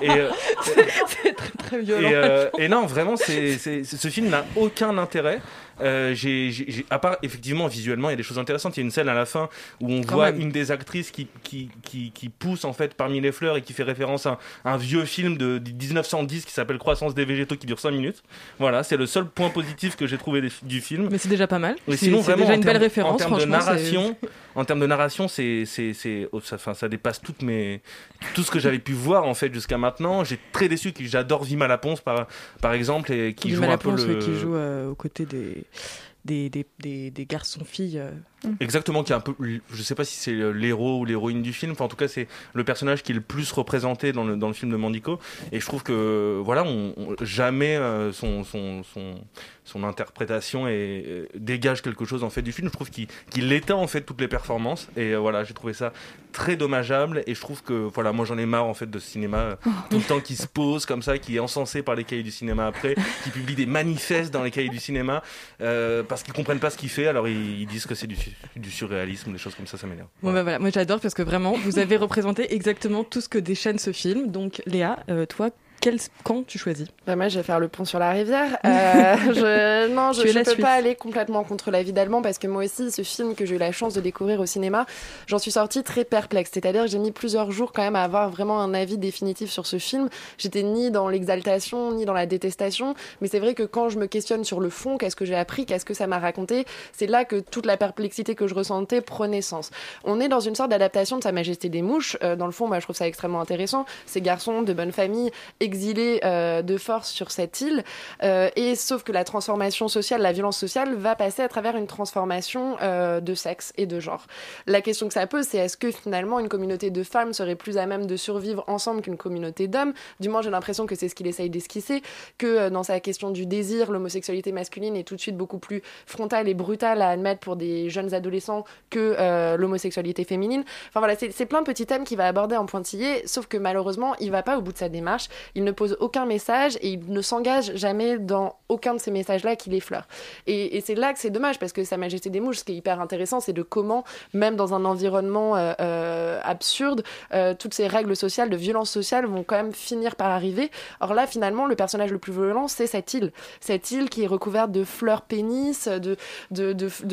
Et, euh,
c'est très très violent.
et, euh, et non, vraiment, c'est- ce film n'a aucun intérêt. Euh, j'ai, j'ai- à part effectivement visuellement, il y a des choses intéressantes. Il y a une scène à la fin où on
Quand
voit
même.
une des actrices qui, qui, qui, qui pousse en fait parmi les fleurs et qui fait référence à un, un vieux film de, de 1910 qui s'appelle Croissance des végétaux qui dure 5 minutes. Voilà, c'est le seul point positif que j'ai trouvé des- du film.
Mais c'est déjà pas mal.
Mais sinon,
c'est
vraiment,
déjà une belle référence,
En termes de narration, en termes de narration, c'est, c'est, c'est, oh, ça, dépasse toutes mes, tout ce que j'avais pu voir en fait jusqu'à maintenant. J'ai très déçu que j'adore Vima Laponce par, par exemple et qui joue un peu le,
oui, qui joue euh, aux côtés des, des, garçons-filles. Euh.
Exactement, qui est un peu, je sais pas si c'est l'héros ou l'héroïne du film, enfin en tout cas c'est le personnage qui est le plus représenté dans le, dans le film de Mandico, et je trouve que voilà, on, on- jamais euh, son, son, son, son interprétation et, euh, dégage quelque chose en fait du film. Je trouve qu'il qu'il éteint en fait toutes les performances, et euh, voilà, j'ai trouvé ça très dommageable, et je trouve que voilà, moi j'en ai marre en fait de ce cinéma tout le temps qui se pose comme ça, qui est encensé par les cahiers du cinéma après, qui publie des manifestes dans les cahiers du cinéma euh, parce qu'ils comprennent pas ce qu'il fait, alors ils, ils disent que c'est du, du surréalisme, des choses comme ça, ça m'énerve.
Bah moi j'adore parce que vraiment, vous avez représenté exactement tout ce que déchaîne ce film. Donc, Léa, euh, toi, quel camp tu choisis
Bah moi, je vais faire le pont sur la rivière. Euh, je, non, je ne peux
Suisse.
pas aller complètement contre la vie d'Allemand parce que moi aussi, ce film que j'ai eu la chance de découvrir au cinéma, j'en suis sortie très perplexe. C'est-à-dire que j'ai mis plusieurs jours quand même à avoir vraiment un avis définitif sur ce film. J'étais ni dans l'exaltation, ni dans la détestation. Mais c'est vrai que quand je me questionne sur le fond, qu'est-ce que j'ai appris, qu'est-ce que ça m'a raconté, c'est là que toute la perplexité que je ressentais prenait sens. On est dans une sorte d'adaptation de Sa Majesté des Mouches. Euh, dans le fond, moi, je trouve ça extrêmement intéressant. Ces garçons de bonne famille exilés euh, de force sur cette île. Euh, et sauf que la transformation sociale, la violence sociale, va passer à travers une transformation euh, de sexe et de genre. La question que ça pose, c'est est-ce que finalement une communauté de femmes serait plus à même de survivre ensemble qu'une communauté d'hommes? Du moins, j'ai l'impression que c'est ce qu'il essaye d'esquisser, que euh, dans sa question du désir, l'homosexualité masculine est tout de suite beaucoup plus frontale et brutale à admettre pour des jeunes adolescents que l'homosexualité féminine. Enfin voilà, c'est plein de petits thèmes qu'il va aborder en pointillé, sauf que malheureusement, il va pas au bout de sa démarche, il ne pose aucun message et il ne s'engage jamais dans aucun de ces messages-là qu'il effleure. Et, et c'est là que c'est dommage, parce que Sa Majesté des Mouches, ce qui est hyper intéressant, c'est de comment, même dans un environnement euh, euh, absurde, euh, toutes ces règles sociales, de violence sociale vont quand même finir par arriver. Or là, finalement, le personnage le plus violent, c'est cette île. Cette île qui est recouverte de fleurs pénis, de,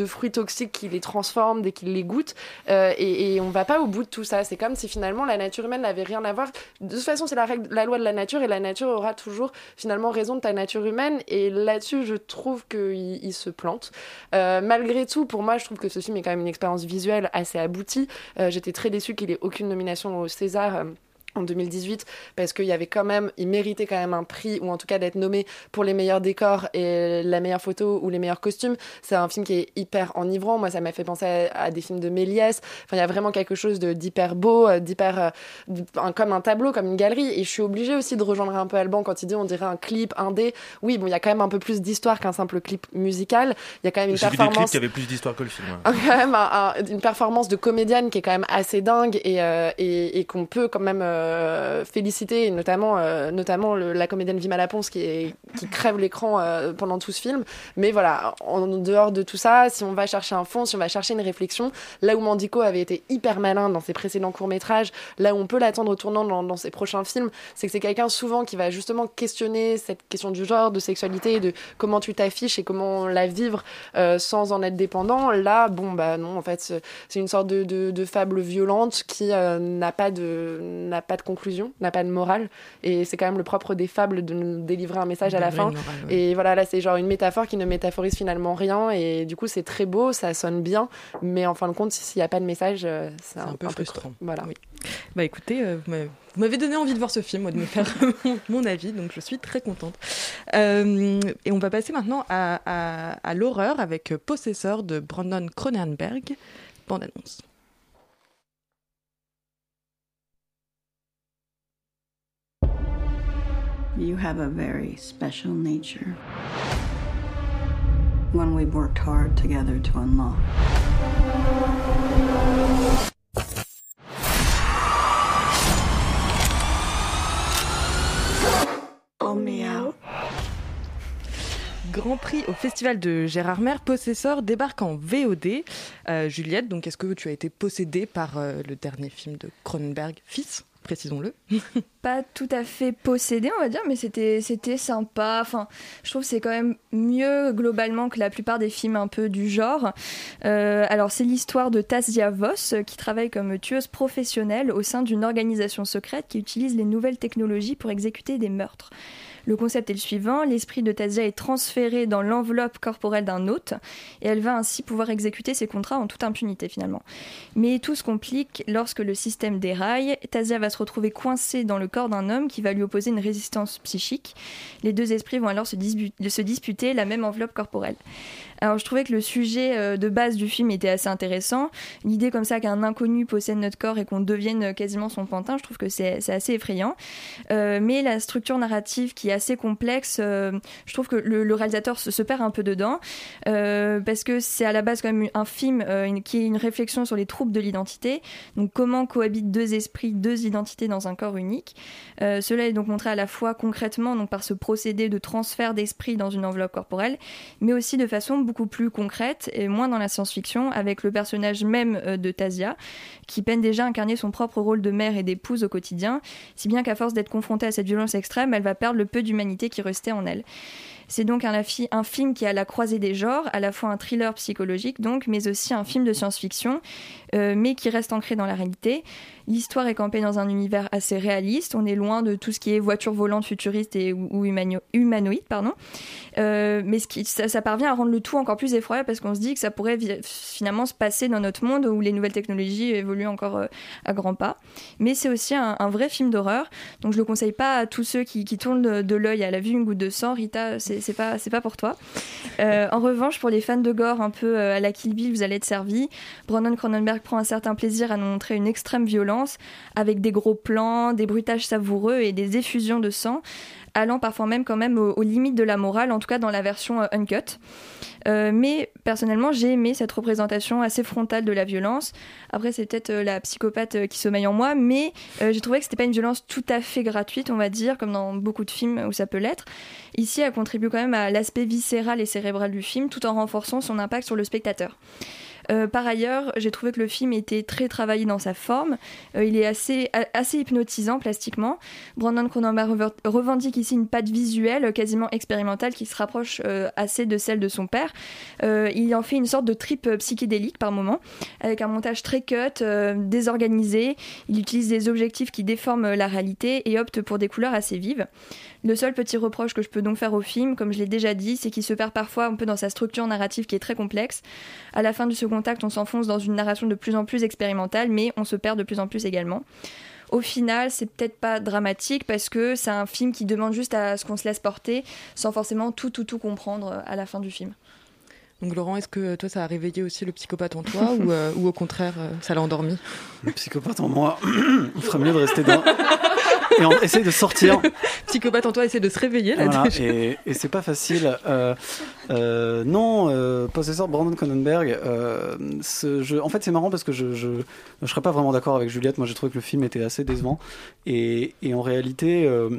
fruits toxiques qui les transforment dès qu'ils les goûtent. Et, et on va pas au bout de tout ça. C'est comme si finalement la nature humaine n'avait rien à voir. De toute façon, c'est la loi de la nature et la nature aura toujours finalement raison de ta nature humaine. Et là-dessus, je trouve qu'il il se plante. Euh, malgré tout, pour moi, je trouve que ce film est quand même une expérience visuelle assez aboutie. Euh, J'étais très déçue qu'il ait aucune nomination au César. En 2018 parce qu'il y avait quand même, il méritait quand même un prix ou en tout cas d'être nommé pour les meilleurs décors et la meilleure photo ou les meilleurs costumes. C'est un film qui est hyper enivrant. Moi, ça m'a fait penser à, à des films de Méliès. Enfin, il y a vraiment quelque chose d'hyper beau, euh, d'hyper euh, comme un tableau, comme une galerie. Et je suis obligée aussi de rejoindre un peu Alban quand il dit on dirait un clip indé. Oui, bon, il y a quand même un peu plus d'histoire qu'un simple clip musical. Il y a quand même une
J'ai vu des clips
performance
qui avaient plus d'histoire que le film. ouais.
quand même un- un- une performance de comédienne qui est quand même assez dingue et, euh, et, et qu'on peut quand même euh, féliciter, et notamment, euh, notamment la comédienne Vima Laponce qui, qui crève l'écran euh, pendant tout ce film. Mais voilà, en dehors de tout ça, si on va chercher un fond, si on va chercher une réflexion, là où Mandico avait été hyper malin dans ses précédents courts-métrages, là où on peut l'attendre au tournant dans, ses prochains films, c'est que c'est quelqu'un souvent qui va justement questionner cette question du genre, de sexualité, de comment tu t'affiches et comment la vivre euh, sans en être dépendant. Là, bon, bah non, en fait, c'est- une sorte de, fable violente qui euh, n'a pas de pas de conclusion, n'a pas de morale. Et c'est quand même le propre des fables de nous délivrer un message à la fin.
une morale, ouais.
Et voilà, là, c'est genre une métaphore qui ne métaphorise finalement rien. Et du coup, c'est très beau, ça sonne bien. Mais en fin de compte, s'il n'y a pas de message, euh, c'est un,
un peu
creux.
frustrant.
Voilà.
Oui. Bah écoutez, euh, vous m'avez- donné envie de voir ce film, moi, de me faire mon, avis, donc je suis très contente. Euh, et on va passer maintenant à, à- à l'horreur avec Possessor de Brandon Cronenberg, bande-annonce.
You have a very special nature. One we've worked hard together to unlock.
Oh miaou. Grand prix au festival de Gérardmer, Possessor débarque en VOD. Euh, Juliette, donc est-ce que tu as été possédée par euh, le dernier film de Cronenberg, Fils, précisons-le
pas tout à fait possédé, on va dire, mais c'était c'était sympa. Enfin, je trouve que c'est quand même mieux globalement que la plupart des films un peu du genre. Euh, alors, c'est l'histoire de Tasia Voss qui travaille comme tueuse professionnelle au sein d'une organisation secrète qui utilise les nouvelles technologies pour exécuter des meurtres. Le concept est le suivant, l'esprit de Tasia est transféré dans l'enveloppe corporelle d'un hôte et elle va ainsi pouvoir exécuter ses contrats en toute impunité finalement. Mais tout se complique lorsque le système déraille, Tasia va se retrouver coincée dans le corps d'un homme qui va lui opposer une résistance psychique. Les deux esprits vont alors se disputer la même enveloppe corporelle. Alors je trouvais que le sujet euh, de base du film était assez intéressant. L'idée comme ça qu'un inconnu possède notre corps et qu'on devienne euh, quasiment son pantin, je trouve que c'est assez effrayant. Euh, mais la structure narrative qui est assez complexe, je trouve que le, réalisateur se, perd un peu dedans. parce que c'est à la base quand même un film qui est une réflexion sur les troubles de l'identité. Donc comment cohabitent deux esprits, deux identités dans un corps unique. Cela est donc montré à la fois concrètement donc par ce procédé de transfert d'esprit dans une enveloppe corporelle, mais aussi de façon beaucoup plus concrète et moins dans la science-fiction avec le personnage même euh, de Tasia qui peine déjà à incarner son propre rôle de mère et d'épouse au quotidien, si bien qu'à force d'être confrontée à cette violence extrême, elle va perdre le peu d'humanité qui restait en elle. C'est donc un, film qui est à la croisée des genres, à la fois un thriller psychologique donc, mais aussi un film de science-fiction, euh, mais qui reste ancré dans la réalité. L'histoire est campée dans un univers assez réaliste. On est loin de tout ce qui est voiture volante futuriste et ou, ou humano- humanoïde, pardon. Euh, mais ça, parvient à rendre le tout encore plus effroyable parce qu'on se dit que ça pourrait finalement se passer dans notre monde où les nouvelles technologies évoluent encore euh, à grands pas. Mais c'est aussi un, vrai film d'horreur. Donc je le conseille pas à tous ceux qui, qui tournent de, de l'œil à la vue une goutte de sang. Rita, c'est c'est pas, pas pour toi. Euh, en revanche, pour les fans de gore un peu euh, à la Kill Bill, vous allez être servis. Brandon Cronenberg prend un certain plaisir à nous montrer une extrême violence avec des gros plans, des bruitages savoureux et des effusions de sang, allant parfois même quand même aux, limites de la morale, en tout cas dans la version euh, uncut. Euh, mais personnellement, j'ai aimé cette représentation assez frontale de la violence. Après, c'est peut-être euh, la psychopathe qui sommeille en moi, mais j'ai trouvé que c'était pas une violence tout à fait gratuite, on va dire, comme dans beaucoup de films où ça peut l'être. Ici, elle contribue quand même à l'aspect viscéral et cérébral du film, tout en renforçant son impact sur le spectateur. Euh, par ailleurs, j'ai trouvé que le film était très travaillé dans sa forme. Euh, il est assez, assez hypnotisant plastiquement. Brandon Cronenberg revendique ici une patte visuelle euh, quasiment expérimentale qui se rapproche assez de celle de son père. Il en fait une sorte de trip psychédélique par moment, avec un montage très cut, désorganisé. Il utilise des objectifs qui déforment la réalité et opte pour des couleurs assez vives. Le seul petit reproche que je peux donc faire au film, comme je l'ai déjà dit, c'est qu'il se perd parfois un peu dans sa structure narrative qui est très complexe. À la fin du second acte, on s'enfonce dans une narration de plus en plus expérimentale, mais on se perd de plus en plus également. au final, c'est peut-être pas dramatique parce que c'est un film qui demande juste à ce qu'on se laisse porter sans forcément tout, tout, tout comprendre euh, à la fin du film.
Donc Laurent, est-ce que toi ça a réveillé aussi le psychopathe en toi ou, euh, ou au contraire euh, ça l'a endormi?
Le psychopathe en moi, il ferait mieux de rester dans. Et on essaye de sortir.
Psychopathe en toi essaie de se réveiller là
Voilà, et c'est pas facile. Euh, euh, non, euh, possesseur de Brandon Cronenberg. euh, ce jeu- en fait, c'est marrant parce que je, je, je serais pas vraiment d'accord avec Juliette. Moi, j'ai trouvé que le film était assez décevant. Et, et en réalité, euh,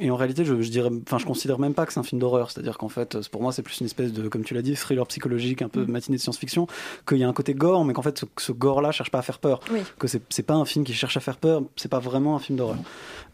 et en réalité, je, je dirais, enfin, je considère même pas que c'est un film d'horreur. C'est-à-dire qu'en fait, pour moi, c'est plus une espèce de, comme tu l'as dit, thriller psychologique, un peu
Mm.
matinée de science-fiction. Qu'il y a un côté gore, mais qu'en fait, ce, ce gore-là cherche pas à faire peur.
Oui.
Que c'est c'est pas un film qui cherche à faire peur. C'est pas vraiment un film d'horreur.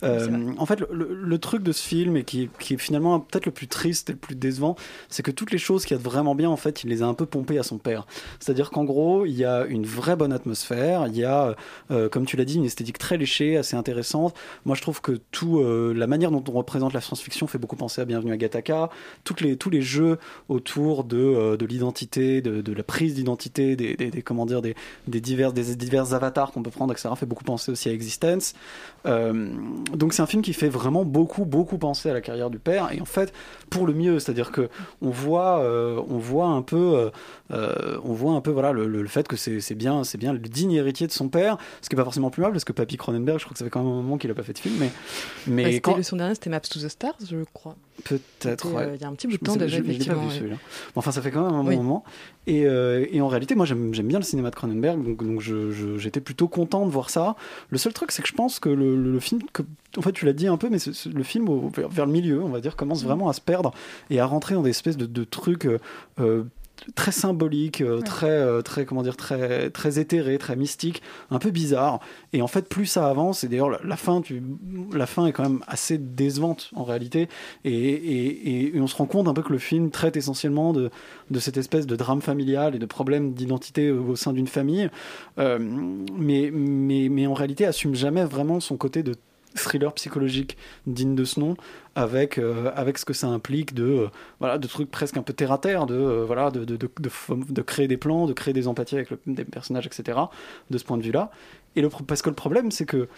Euh, en fait, le, le- le truc de ce film, et qui, qui est finalement peut-être le plus triste et le plus décevant, c'est que toutes les choses qu'il y a vraiment bien, en fait, il les a un peu pompées à son père. C'est-à-dire qu'en gros, il y a une vraie bonne atmosphère, il y a, euh, comme tu l'as dit, une esthétique très léchée, assez intéressante. Moi, je trouve que tout, euh, la manière dont on représente la science-fiction fait beaucoup penser à Bienvenue à Gattaca. Toutes les, tous les jeux autour de, euh, de l'identité, de, de la prise d'identité, des, des, des- comment dire, des, des divers, des divers avatars qu'on peut prendre, etc., fait beaucoup penser aussi à Existence. Donc c'est un film qui fait vraiment beaucoup, beaucoup penser à la carrière du père, et en fait pour le mieux, c'est-à-dire que on voit, euh, on voit un peu, euh, euh, on voit un peu voilà le, le- fait que c'est bien, c'est bien le digne héritier de son père, ce qui est pas forcément plus mal parce que Papy Cronenberg, je crois que ça fait quand même un moment qu'il a pas fait de film, mais mais quand
le son dernier, c'était Maps to the Stars, je crois.
Peut-être, ouais.
il y a un petit bout de temps déjà,
l'ai pas
effectivement,
vu,
ouais.
Enfin, ça fait quand même un bon
Oui.
moment. Et, euh, et en réalité, moi, j'aime bien le cinéma de Cronenberg, donc, donc j'étais plutôt content de voir ça. Le seul truc, c'est que je pense que le, le- le film, que, en fait, tu l'as dit un peu, mais le film, au- vers, vers le milieu, on va dire, commence vraiment à se perdre et à rentrer dans des espèces de, de euh, euh, très symboliques, euh, très, très, comment dire, très, très éthérés, très mystiques, un peu bizarres. Et en fait, plus ça avance, et d'ailleurs la, la fin, tu, la fin est quand même assez décevante en réalité. Et, et- et- et on se rend compte un peu que le film traite essentiellement de, de cette espèce de drame familial et de problèmes d'identité au, au sein d'une famille, Euh, mais, mais, mais en réalité assume jamais vraiment son côté de thriller psychologique digne de ce nom avec euh, avec ce que ça implique de euh, voilà de trucs presque un peu terre à terre de euh, voilà de de, de, de créer des plans de créer des empathies avec des personnages etc de ce point de vue là et le parce que le problème c'est que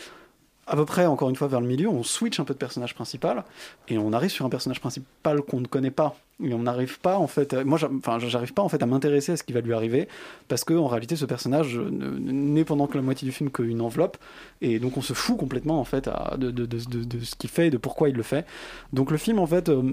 à peu près, encore une fois, vers le milieu, on switch un peu de personnage principal et on arrive sur un personnage principal qu'on ne connaît pas. Et on n'arrive pas, en fait, moi, enfin, j'arrive pas, en fait, à m'intéresser à ce qui va lui arriver parce que, en réalité, ce personnage ne- n'est pendant que la moitié du film qu'une enveloppe et donc on se fout complètement, en fait, de ce qu'il fait et de pourquoi il le fait. Donc le film, en fait, euh,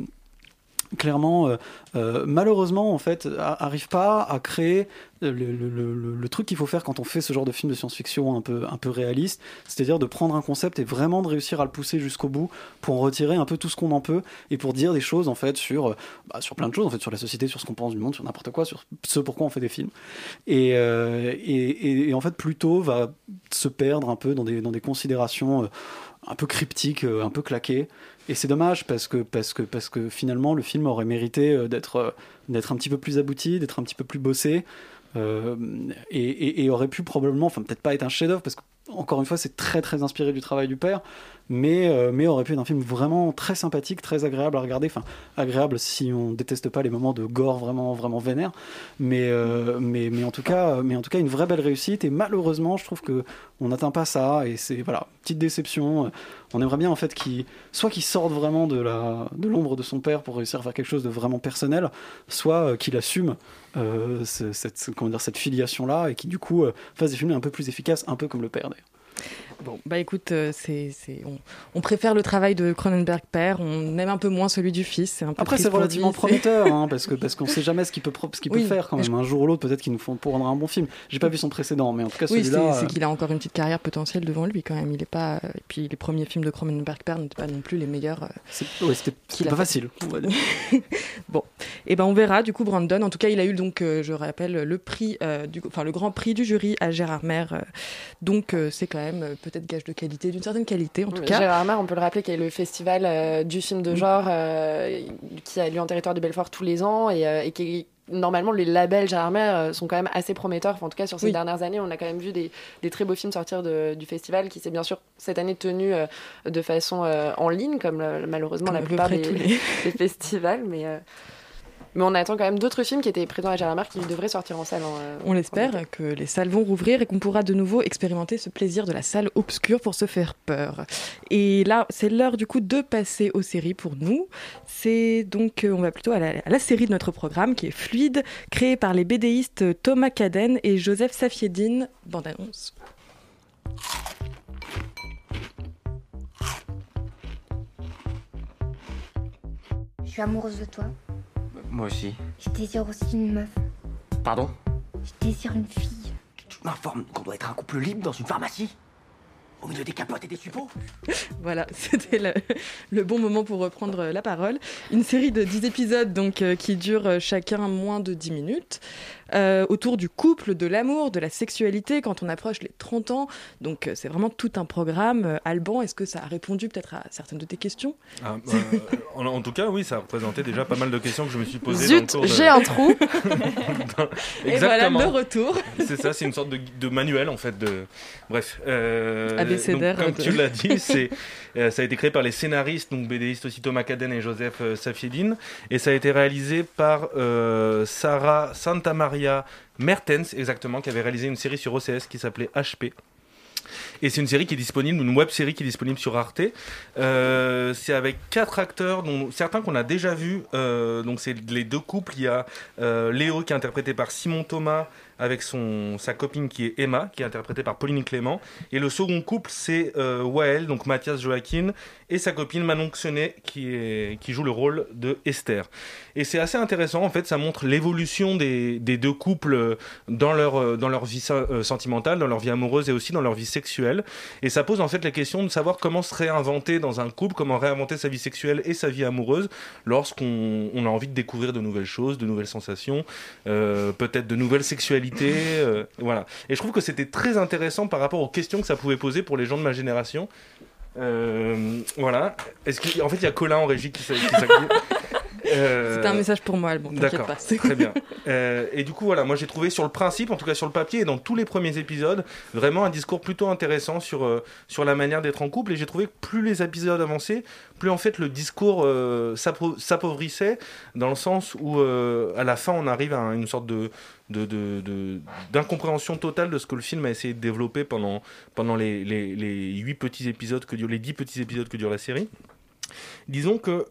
clairement, euh, euh, malheureusement, en fait, arrive pas à créer le, le- le- le- le truc qu'il faut faire quand on fait ce genre de film de science-fiction un peu, un peu réaliste, c'est-à-dire de prendre un concept et vraiment de réussir à le pousser jusqu'au bout pour en retirer un peu tout ce qu'on en peut et pour dire des choses, en fait, sur, euh, bah, sur plein de choses, en fait, sur la société, sur ce qu'on pense du monde, sur n'importe quoi, sur ce pourquoi on fait des films. Et, euh, et, et- et en fait, plutôt va se perdre un peu dans des, dans des considérations euh, un peu cryptiques, euh, un peu claquées. Et c'est dommage parce que, finalement, le film aurait mérité euh, d'être euh, d'être un petit peu plus abouti, d'être un petit peu plus bossé. et aurait pu probablement, enfin peut-être pas être un chef-d'œuvre parce que encore une fois c'est très très inspiré du travail du père, mais euh, mais aurait pu être un film vraiment très sympathique, très agréable à regarder, enfin agréable si on déteste pas les moments de gore vraiment vraiment vénère, mais euh, mais mais en tout cas mais en tout cas une vraie belle réussite et malheureusement je trouve que on n'atteint pas ça et c'est voilà petite déception. On aimerait bien en fait qu'il soit qu'il sorte vraiment de la de l'ombre de son père pour réussir à faire quelque chose de vraiment personnel, soit euh, qu'il assume ce- cette ce- comment dire cette filiation là et qui du coup fasse des films un peu plus efficaces, un peu comme le père d'ailleurs.
Bon, bah écoute, euh, c'est, c'est, on, on préfère le travail de Cronenberg père, on aime un peu moins celui du fils. C'est un peu
Après, c'est relativement
lui,
prometteur, hein, parce que parce qu'on sait jamais ce qu'il peut ce
Oui,
peut faire quand même. Un jour ou l'autre, peut-être qu'il nous font pour rendre un bon film. J'ai pas vu son précédent, mais en tout cas
Oui, c'est,
celui-là.
c'est
euh,
qu'il a encore une petite carrière potentielle devant lui quand même. Il est pas. euh, Et puis les premiers films de Cronenberg père n'étaient pas non plus les meilleurs. euh,
c'est- ouais, c'était pas
fait.
facile.
bon, et ben on verra. Du coup, Brandon, en tout cas, il a eu donc, euh, je rappelle, le prix, du, enfin le grand prix du jury à Gérard euh, donc c'est quand même peut-être gage de qualité, d'une certaine qualité en tout cas.
Gérard on peut le rappeler, qui est le festival euh, du film de genre euh, qui a lieu en territoire de Belfort tous les ans et, euh, et qui est- Normalement, les labels Gérard euh, sont quand même assez prometteurs. Enfin, en tout cas, sur ces
Oui.
dernières années, on a quand même vu des, des très beaux films sortir de- du festival qui s'est bien sûr cette année tenu euh, de façon euh, en ligne, comme euh, malheureusement
Comme
la plupart des,
tous les-
des festivals. Mais, Mais on attend quand même d'autres films qui étaient présents à Gérard qui devraient sortir en salle. en, euh,
On l'espère que les salles vont rouvrir et qu'on pourra de nouveau expérimenter ce plaisir de la salle obscure pour se faire peur. Et là, c'est l'heure du coup de passer aux séries pour nous. C'est donc, euh, on va plutôt à la, à la série de notre programme qui est Fluide, créée par les BDistes Thomas Caden et Joseph Safiedine. Bande annonce.
Je suis amoureuse de toi.
Moi aussi.
Je désire aussi une meuf.
Pardon?
Je désire une fille.
Tu m'informes qu'on doit être un couple libre dans une pharmacie? Au milieu des capotes et des suppôts?
Voilà, c'était le, le bon moment pour reprendre la parole. Une série de 10 épisodes donc, euh, qui durent euh, chacun moins de 10 minutes, euh, autour du couple, de l'amour, de la sexualité quand on approche les 30 ans. Donc euh, c'est vraiment tout un programme. Euh, Alban, est-ce que ça a répondu peut-être à certaines de tes questions?
Ah, bah, en, en tout cas, oui, ça représentait déjà pas mal de questions que je me suis posées.
Zut,
de-
j'ai un trou.
Dans-
Et voilà, le retour.
C'est ça, c'est une sorte de, de manuel en fait. De... Bref. euh, donc, comme tu l'as dit, c'est, euh, ça a été créé par les scénaristes, donc BDistes aussi Thomas Caden et Joseph euh, Safiedine. Et ça a été réalisé par euh, Sarah Santamaria Mertens, exactement, qui avait réalisé une série sur OCS qui s'appelait HP. Et c'est une série qui est disponible, une web série qui est disponible sur Arte. Euh, c'est avec quatre acteurs, dont certains qu'on a déjà vus. Euh, donc c'est les deux couples. Il y a euh, Léo qui est interprété par Simon Thomas avec son sa copine qui est Emma, qui est interprétée par Pauline Clément. Et le second couple c'est euh, Wael, donc Mathias Joaquin, et sa copine Manon Xenet qui qui joue le rôle de Esther. Et c'est assez intéressant. En fait, ça montre l'évolution des, des deux couples dans leur euh, dans leur vie euh, sentimentale, dans leur vie amoureuse et aussi dans leur vie sexuelle. Et ça pose en fait la question de savoir comment se réinventer dans un couple, comment réinventer sa vie sexuelle et sa vie amoureuse lorsqu'on on a envie de découvrir de nouvelles choses, de nouvelles sensations, euh, peut-être de nouvelles sexualités. Euh, voilà. Et je trouve que c'était très intéressant par rapport aux questions que ça pouvait poser pour les gens de ma génération. Euh, voilà. Est-ce fait, il y a Colin en régie qui. Euh,
C'était un message pour moi, Alban,
D'accord, très bien. Euh, et du coup, voilà, moi j'ai trouvé sur le principe, en tout cas sur le papier et dans tous les premiers épisodes, vraiment un discours plutôt intéressant sur, euh, sur la manière d'être en couple. Et j'ai trouvé que plus les épisodes avançaient, plus en fait le discours euh, s'appau- s'appauvrissait, dans le sens où à la fin on arrive à une sorte de de- de- de- d'incompréhension totale de ce que le film a essayé de développer pendant, pendant les, les, les 8 petits épisodes que dure, les 10 petits épisodes que dure la série. Disons que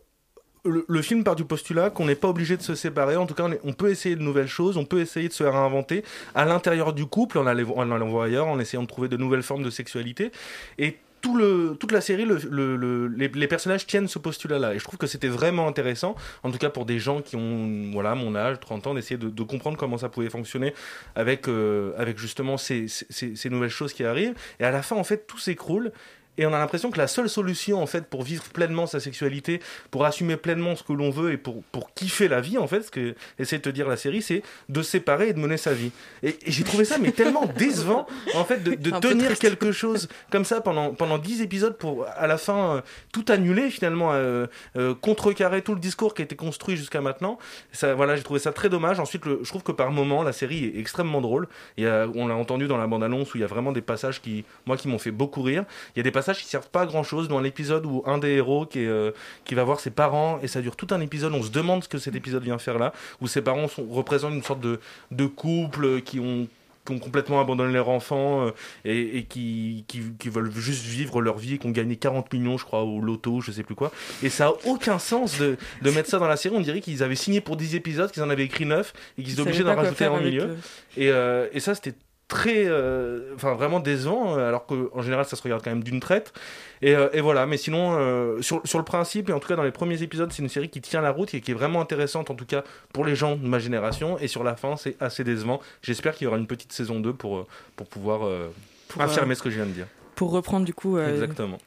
le, film part du postulat qu'on n'est pas obligé de se séparer. En tout cas, on, peut essayer de nouvelles choses, on peut essayer de se réinventer à l'intérieur du couple, en allant, voir ailleurs, en essayant de trouver de nouvelles formes de sexualité. Et toute la série, le, le- le- les, personnages tiennent ce postulat-là. Et je trouve que c'était vraiment intéressant, en tout cas pour des gens qui ont voilà, mon âge, 30 ans, d'essayer de, comprendre comment ça pouvait fonctionner avec, euh, avec justement ces- ces nouvelles choses qui arrivent. Et à la fin, en fait, tout s'écroule. Et on a l'impression que la seule solution, en fait, pour vivre pleinement sa sexualité, pour assumer pleinement ce que l'on veut et pour, pour kiffer la vie, en fait, ce que essaie de te dire la série, c'est de se séparer et de mener sa vie. Et, et j'ai trouvé ça, mais tellement décevant, en fait, de, tenir quelque chose comme ça pendant, pendant 10 épisodes pour, à la fin, euh, tout annuler, finalement, euh, euh, contrecarrer tout le discours qui a été construit jusqu'à maintenant. Ça, voilà, j'ai trouvé ça très dommage. Ensuite, le- je trouve que par moment, la série est extrêmement drôle. Il y a, on l'a entendu dans la bande-annonce où il y a vraiment des passages qui, moi, qui m'ont fait beaucoup rire. Il y a des passages qui servent pas à grand chose dans l'épisode où un des héros qui, est, euh, qui va voir ses parents et ça dure tout un épisode. On se demande ce que cet épisode vient faire là, où ses parents sont, représentent une sorte de, de couple qui ont qui ont complètement abandonné leur enfant euh, et, et qui, qui, qui veulent juste vivre leur vie et qui ont gagné 40 millions, je crois, au loto, je sais plus quoi. Et ça a aucun sens de, de mettre ça dans la série. On dirait qu'ils avaient signé pour 10 épisodes, qu'ils en avaient écrit 9 et qu'ils
Ils
étaient obligés d'en rajouter
avec
milieu. Et, euh, et ça, c'était très, euh, enfin vraiment décevant, euh, alors qu'en général, ça se regarde quand même d'une traite. Et, euh, et voilà, mais sinon, euh, sur, sur le principe, et en tout cas dans les premiers épisodes, c'est une série qui tient la route et qui est vraiment intéressante, en tout cas pour les gens de ma génération. Et sur la fin, c'est assez décevant. J'espère qu'il y aura une petite saison 2 pour, pour pouvoir
Pour,
affirmer ce que je viens de dire.
Pour reprendre du coup.
Exactement.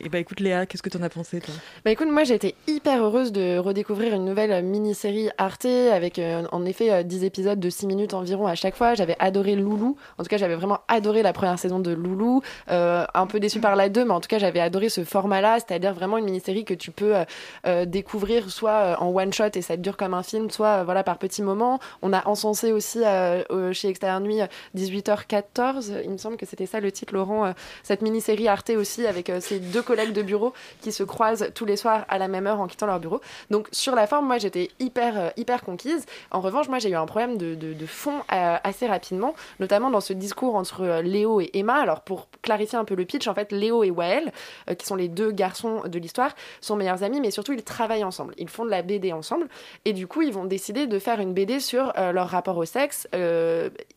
Et bah écoute Léa, qu'est-ce que t'en as pensé toi?
Bah écoute, moi j'ai été hyper heureuse de redécouvrir une nouvelle euh, mini-série Arte avec euh, en effet euh, 10 épisodes de 6 minutes environ à chaque fois. J'avais adoré Loulou. En tout cas, j'avais vraiment adoré la première saison de Loulou. Euh, un peu déçue par la 2, mais en tout cas, j'avais adoré ce format-là, c'est-à-dire vraiment une mini-série que tu peux euh, euh, découvrir soit euh, en one-shot et ça dure comme un film, soit euh, voilà par petits moments. On a encensé aussi euh, euh, chez Extérieur Nuit euh, 18h14, il me semble que c'était ça le titre, Laurent, euh, cette mini-série Arte aussi avec euh, ces deux collègues de bureau qui se croisent tous les soirs à la même heure en quittant leur bureau. Donc sur la forme, moi j'étais hyper, euh, hyper conquise. En revanche, moi j'ai eu un problème de, de- fond euh, assez rapidement, notamment dans ce discours entre euh, Léo et Emma. Alors pour clarifier un peu le pitch, en fait, Léo et Wael, qui sont les deux garçons de l'histoire, sont meilleurs amis, mais surtout ils travaillent ensemble. Ils font de la BD ensemble. Et du coup, ils vont décider de faire une BD sur leur rapport au sexe,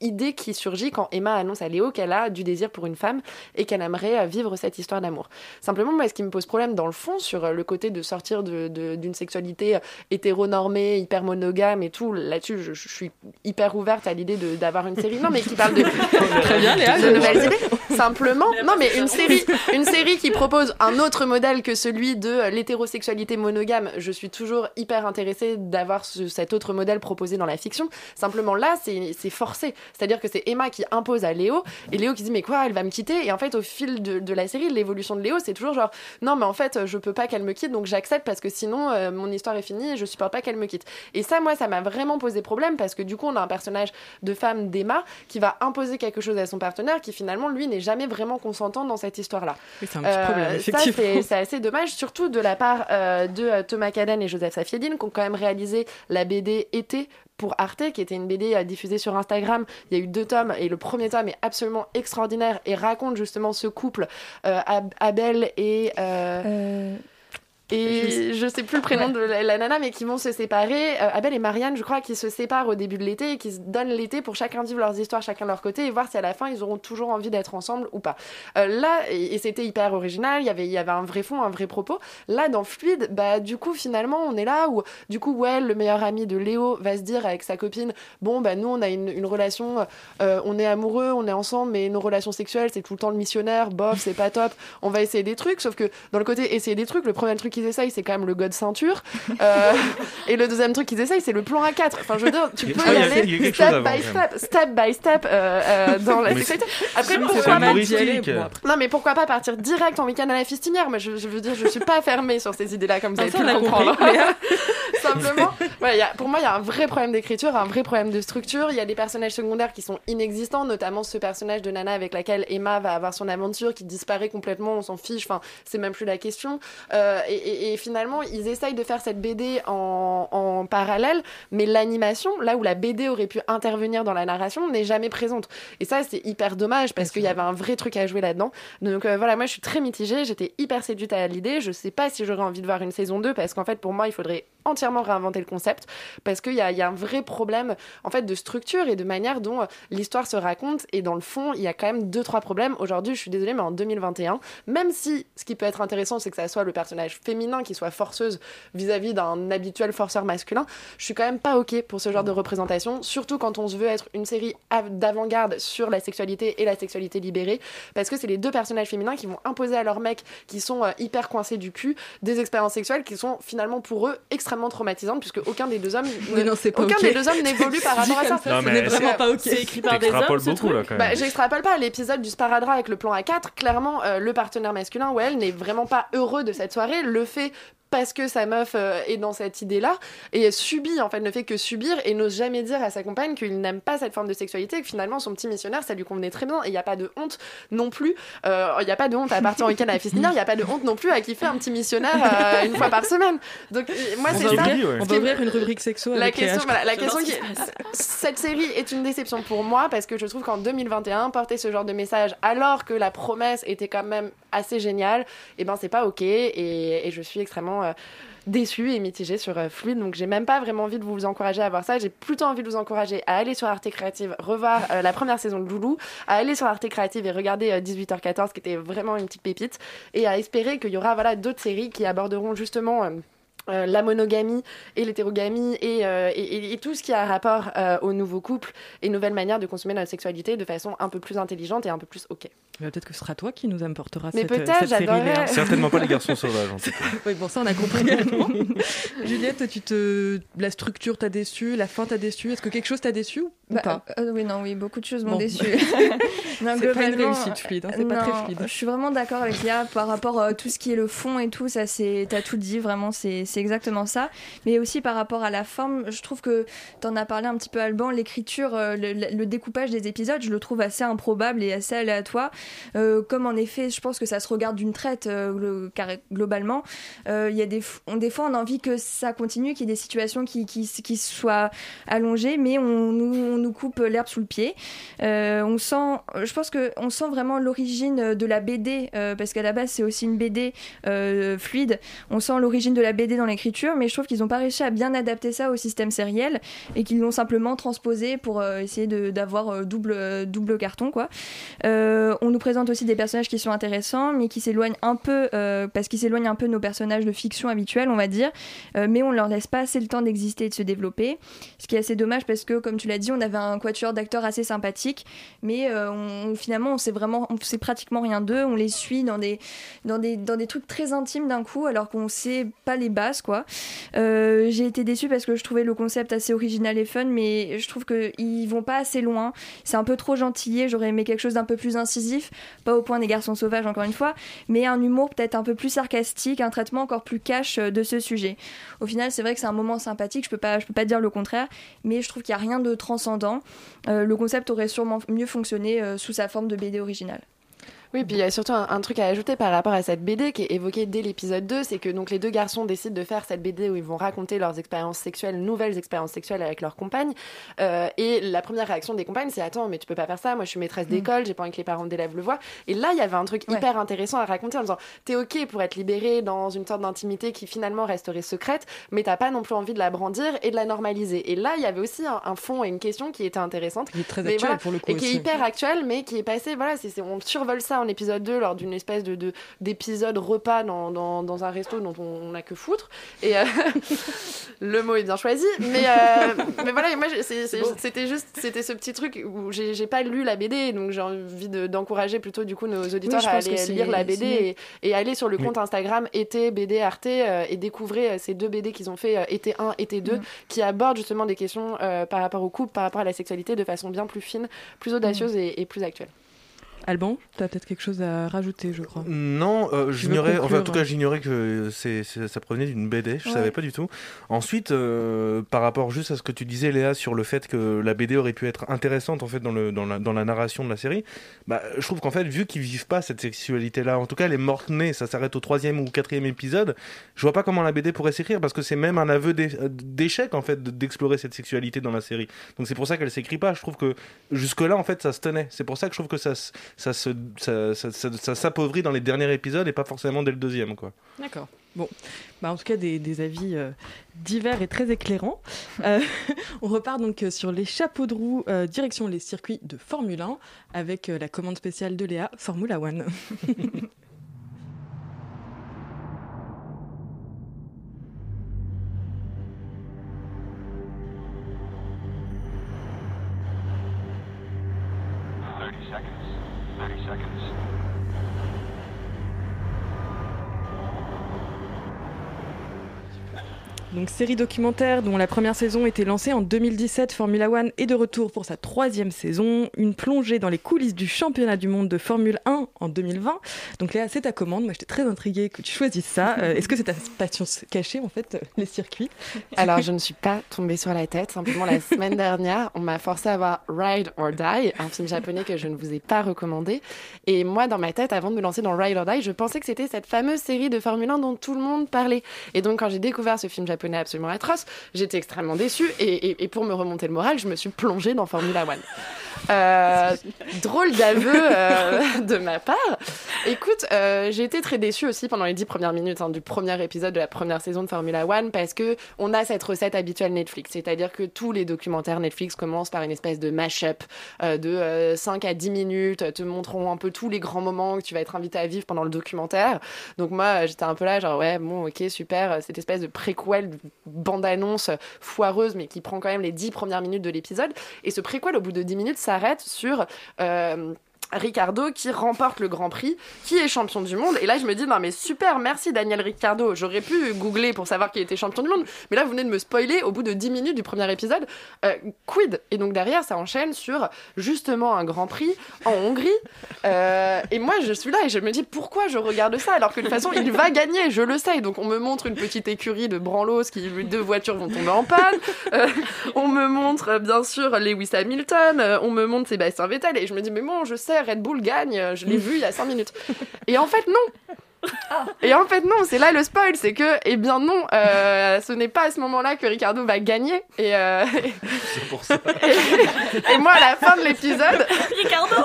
idée qui surgit quand Emma annonce à Léo qu'elle a du désir pour une femme et qu'elle aimerait vivre cette histoire d'amour. Simplement, moi, ce qui me pose problème dans le fond, sur euh, le côté de sortir de- de- d'une sexualité euh, hétéronormée, hyper monogame et tout, là-dessus, je, je suis hyper ouverte à l'idée de- d'avoir une série. Non, mais qui parle de,
Très bien, Léa,
de nouvelles idées. Simplement, non, mais une série, une série qui propose un autre modèle que celui de euh, l'hétérosexualité monogame, je suis toujours hyper intéressée d'avoir ce- cet autre modèle proposé dans la fiction. Simplement là, c'est c'est forcé. C'est-à-dire que c'est Emma qui impose à Léo, et Léo qui dit mais quoi, elle va me quitter? Et en fait, au fil de, de la série, l'évolution de Léo, c'est toujours genre non, mais en fait, je peux pas qu'elle me quitte, donc j'accepte parce que sinon, euh, mon histoire est finie et je supporte pas qu'elle me quitte. Et ça, moi, ça m'a vraiment posé problème parce que du coup, on a un personnage de femme d'Emma qui va imposer quelque chose à son partenaire qui finalement, lui, n'est jamais vraiment consentant dans cette histoire-là.
Oui, c'est un petit problème, effectivement.
c'est- assez dommage, surtout de la part euh, de euh, Thomas Caden et Joseph Safieddine, qui ont quand même réalisé la BD Été pour Arte, qui était une BD euh, diffusée sur Instagram. Il y a eu deux tomes, et le premier tome est absolument extraordinaire et raconte justement ce couple, euh, Ab- Abel et... et je sais plus le prénom de la, la nana, mais qui vont se séparer. Euh, Abel et Marianne, je crois, qui se séparent au début de l'été et qui se donnent l'été pour chacun vivre leurs histoires, chacun de leur côté, et voir si à la fin ils auront toujours envie d'être ensemble ou pas. Euh, là, et, et c'était hyper original, il y avait, il y avait un vrai fond, un vrai propos. Là, dans Fluide, bah, du coup, finalement, on est là où, du coup, ouais, le meilleur ami de Léo va se dire avec sa copine Bon, bah, nous, on a une, une relation, euh, on est amoureux, on est ensemble, mais nos relations sexuelles, c'est tout le temps le missionnaire, bof, c'est pas top, on va essayer des trucs. Sauf que dans le côté essayer des trucs, le premier truc qu'ils essayent, c'est quand même le god ceinture. Euh, et le deuxième truc qu'ils essayent, c'est le plan A4. Enfin, je veux dire, tu peux
ah,
y aller step by step, step by step euh, euh, dans la
Mais
sexualité. Après, pourquoi
pas
non mais pourquoi pas partir direct en week-end à la fistinière? Moi je, je veux dire je suis pas fermée sur ces idées-là comme vous avez
ça,
pu
on
le comprendre.
compris, Léa.
Simplement, ouais, il y a- pour moi il y a un vrai problème d'écriture, un vrai problème de structure. Il y a des personnages secondaires qui sont inexistants, notamment ce personnage de Nana avec laquelle Emma va avoir son aventure qui disparaît complètement, on s'en fiche. Enfin c'est même plus la question. Euh, et, et- et finalement ils essayent de faire cette BD en, en parallèle, mais l'animation, là où la BD aurait pu intervenir dans la narration, n'est jamais présente. Et ça, c'est hyper dommage parce qu'il y avait un vrai truc à jouer là-dedans. Donc euh, voilà, moi je suis très mitigée, j'étais hyper séduite à l'idée. Je sais pas si j'aurais envie de voir une saison 2 parce qu'en fait, pour moi, il faudrait entièrement réinventer le concept parce qu'il y a, un vrai problème en fait de structure et de manière dont euh, l'histoire se raconte. Et dans le fond, il y a quand même deux, trois problèmes. Aujourd'hui, je suis désolée, mais en 2021, même si ce qui peut être intéressant, c'est que ça soit le personnage féminin qui soit forceuse vis-à-vis d'un habituel forceur masculin, je suis quand même pas ok pour ce genre de représentation, surtout quand on se veut être une série av- d'avant-garde sur la sexualité et la sexualité libérée, parce que c'est les deux personnages féminins qui vont imposer à leurs mecs qui sont euh, hyper coincés du cul des expériences sexuelles qui sont finalement pour eux extrêmement traumatisantes, puisque aucun des deux hommes,
Oui, non, c'est pas
aucun des deux hommes n'évolue par rapport à ça.
ça, Non, ce mais n'est vraiment pas ok. C'est écrit par des hommes, ce
beaucoup, là, quand même.
Bah, j'extrapole pas l'épisode du sparadrap avec le plan A4. Clairement, euh, le partenaire masculin, ou elle, n'est vraiment pas heureux de cette soirée. Le fait parce que sa meuf euh, est dans cette idée-là et subit en fait ne fait que subir et n'ose jamais dire à sa compagne qu'il n'aime pas cette forme de sexualité et que finalement son petit missionnaire ça lui convenait très bien et il n'y a pas de honte non plus Euh, il n'y a pas de honte à partir en week-end à la il n'y a pas de honte non plus à kiffer un petit missionnaire euh, une fois par semaine. Donc euh, moi c'est ça
ouvrir- on va ouvrir une rubrique sexo
la
avec
question voilà, la question qui cette série est une déception pour moi parce que je trouve qu'en 2021 porter ce genre de message alors que la promesse était quand même assez géniale et ben c'est pas ok. Et, je suis extrêmement euh, déçue et mitigée sur euh, Fluide donc j'ai même pas vraiment envie de vous encourager à voir ça. J'ai plutôt envie de vous encourager à aller sur Arte Créative revoir euh, la première saison de Loulou à aller sur Arte Créative et regarder euh, 18h14 qui était vraiment une petite pépite et à espérer qu'il y aura voilà d'autres séries qui aborderont justement euh, euh, la monogamie et l'hétérogamie et, euh, et, et- tout ce qui a rapport euh, aux nouveaux couples et nouvelles manières de consommer notre sexualité de façon un peu plus intelligente et un peu plus ok.
Mais Peut-être que ce sera toi qui nous apportera
Mais
cette,
peut-être,
cette série.
Certainement pas les garçons sauvages, en tout cas.
Oui, bon, ça on a compris. Juliette, tu te... la structure t'a déçu, la fin t'a déçu. Est-ce que quelque chose t'a déçu
Bah,
pas
euh, oui, non, oui, beaucoup de choses m'ont
Bon.
déçu.
C'est pas une réussite fluide, hein, c'est pas très fluide.
Je suis vraiment d'accord avec Léa par rapport à tout ce qui est le fond et tout, ça t'as tout dit, vraiment, c'est, exactement ça. Mais aussi par rapport à la forme, je trouve que t'en as parlé un petit peu Alban, l'écriture, euh, le, le découpage des épisodes, je le trouve assez improbable et assez aléatoire. Euh, comme en effet, je pense que ça se regarde d'une traite euh, globalement. Euh, Il y a des, on, des fois, on a envie que ça continue, qu'il y ait des situations qui, qui, qui soient allongées, mais on nous, on nous coupe l'herbe sous le pied. Euh, on sent, je pense que on sent vraiment l'origine de la BD euh, parce qu'à la base c'est aussi une BD euh, fluide. On sent l'origine de la BD dans l'écriture, mais je trouve qu'ils n'ont pas réussi à bien adapter ça au système sériel et qu'ils l'ont simplement transposé pour essayer d'avoir double double carton quoi. On nous présente aussi des personnages qui sont intéressants, mais qui s'éloignent un peu parce qu'ils s'éloignent un peu de nos personnages de fiction habituels, on va dire. Mais on leur laisse pas assez le temps d'exister et de se développer. Ce qui est assez dommage parce que, comme tu l'as dit, on avait un quatuor d'acteurs assez sympathique, mais euh, finalement, on sait vraiment, on sait pratiquement rien d'eux. On les suit dans des, dans des, dans des trucs très intimes d'un coup, alors qu'on sait pas les bases, quoi. Euh, J'ai été déçue parce que je trouvais le concept assez original et fun, mais je trouve qu'ils vont pas assez loin. C'est un peu trop gentillé. J'aurais aimé quelque chose d'un peu plus incisif, pas au point des garçons sauvages, encore une fois, mais un humour peut-être un peu plus sarcastique, un traitement encore plus cash euh, de ce sujet. Au final, c'est vrai que c'est un moment sympathique, je peux pas, je peux pas dire le contraire, mais je trouve qu'il y a rien de transcendant. Euh, le concept aurait sûrement mieux fonctionné euh, sous sa forme de BD originale.
Oui, puis il y a surtout un, un truc à ajouter par rapport à cette BD qui est évoqué dès l'épisode 2, c'est que donc les deux garçons décident de faire cette BD où ils vont raconter leurs expériences sexuelles, nouvelles expériences sexuelles avec leurs compagnes. Euh, et la première réaction des compagnes, c'est attends, mais tu peux pas faire ça, moi je suis maîtresse d'école, j'ai pas envie que les parents d'élèves le voient. Et là, il y avait un truc hyper intéressant à raconter en disant t'es ok pour être libérée dans une sorte d'intimité qui finalement resterait secrète, mais t'as pas non plus envie de la brandir et de la normaliser. Et là, il y avait aussi un, un fond et une question qui était intéressante.
Qui est très
Mais
actuel
voilà,
pour le coup
Et qui est hyper actuel, mais qui est passé, voilà, c'est- on survole ça en épisode 2 lors d'une espèce de, de- d'épisode repas dans, dans, dans un resto dont on n'a que foutre. Et euh, le mot est bien choisi, mais, euh, mais voilà, et moi c'était juste, c'était ce petit truc où j'ai, j'ai pas lu la BD, donc j'ai envie de- d'encourager plutôt du coup nos auditeurs à aller lire la BD et, et aller sur le
Oui.
compte Instagram été BD Arte euh, et découvrir ces deux BD qu'ils ont fait, euh, été 1, été 2,
Mm.
qui abordent justement des questions euh, par rapport au couple, par rapport à la sexualité de façon bien plus fine, plus audacieuse
Mm.
et, et plus actuelle.
Alban, tu as peut-être quelque chose à rajouter, je crois.
Non, euh, j'ignorais, enfin en tout cas j'ignorais que c'est, ça provenait d'une BD, je
Ouais.
savais pas du tout. Ensuite, euh, par rapport juste à ce que tu disais Léa sur le fait que la BD aurait pu être intéressante en fait dans, le, dans, la, dans la narration de la série, bah, je trouve qu'en fait vu qu'ils vivent pas cette sexualité-là, en tout cas elle est morte née, ça s'arrête au troisième ou quatrième épisode, je vois pas comment la BD pourrait s'écrire parce que c'est même un aveu d'é- d'échec en fait de- d'explorer cette sexualité dans la série. Donc c'est pour ça qu'elle s'écrit pas. Je trouve que jusque là en fait ça se tenait. C'est pour ça que je trouve que ça, se- ça s'appauvrit dans les derniers épisodes et pas forcément dès le deuxième quoi.
D'accord. Bon, bah, en tout cas des, avis euh, divers et très éclairants. Euh, on repart donc euh, sur les chapeaux de roue, direction les circuits de Formule 1, avec la commande spéciale de Léa, Formula One. Donc série documentaire dont la première saison était lancée en 2017, Formula One est de retour pour sa troisième saison, une plongée dans les coulisses du championnat du monde de Formule 1 en 2020. Donc Léa, c'est ta commande, moi j'étais très intriguée que tu choisisses ça. Euh, Est-ce que c'est ta passion cachée en fait, euh, les circuits?
Alors, je ne suis pas tombée sur la tête. Simplement, la semaine dernière, on m'a forcé à voir Ride or Die, un film japonais que je ne vous ai pas recommandé. Et moi, dans ma tête, avant de me lancer dans Ride or Die, je pensais que c'était cette fameuse série de Formule 1 dont tout le monde parlait. Et donc, quand j'ai découvert ce film japonais absolument atroce, j'étais extrêmement déçue. Et, et- et pour me remonter le moral, je me suis plongée dans Formula One. Euh, drôle d'aveu euh, de ma part. Écoute, euh, j'ai été très déçue aussi pendant les dix premières minutes hein, du premier épisode de la première saison de Formula One parce que on a cette recette habituelle Netflix, c'est-à-dire que tous les documentaires Netflix commencent par une espèce de mash-up euh, de euh, 5 à 10 minutes, te montreront un peu tous les grands moments que tu vas être invité à vivre pendant le documentaire. Donc moi, j'étais un peu là, genre ouais, bon, ok, super, cette espèce de préquel, bande-annonce foireuse, mais qui prend quand même les 10 premières minutes de l'épisode. Et ce préquel, au bout de 10 minutes, s'arrête sur... euh, Ricardo qui remporte le Grand Prix, qui est champion du monde. Et là, je me dis, non mais super, merci Daniel Ricardo. J'aurais pu googler pour savoir qu'il était champion du monde. Mais là, vous venez de me spoiler au bout de 10 minutes du premier épisode. Euh, quid? Et donc derrière, ça enchaîne sur justement un Grand Prix en Hongrie. Euh, et moi, je suis là et je me dis, pourquoi je regarde ça alors que de toute façon, il va gagner, je le sais. Donc on me montre une petite écurie de branlos qui, deux voitures vont tomber en panne. Euh, on me montre, bien sûr, Lewis Hamilton. On me montre Sébastien Vettel. Et je me dis, mais bon, je sais, Red Bull gagne. Je l'ai vu il y a 5 minutes. Et en fait, non. Et en fait, non, c'est là le spoil, c'est que, eh bien non, euh, ce n'est pas à ce moment-là que Ricardo va gagner. Et, euh,
C'est pour ça.
et, et moi, à la fin de l'épisode,
Ricardo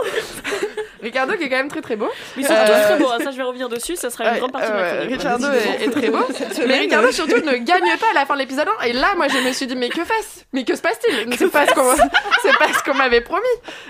Ricardo qui est quand même très très beau.
Oui, c'est
Euh,
très beau, hein, ça je vais revenir dessus, ça sera une grande partie de ma chronique.
Ricardo est, est très beau. Mais Ricardo surtout ne gagne pas à la fin de l'épisode 1. Et là, moi, je me suis dit, mais que fasse? Mais que se passe-t-il? C'est pas ce qu'on c'est pas ce qu'on m'avait promis.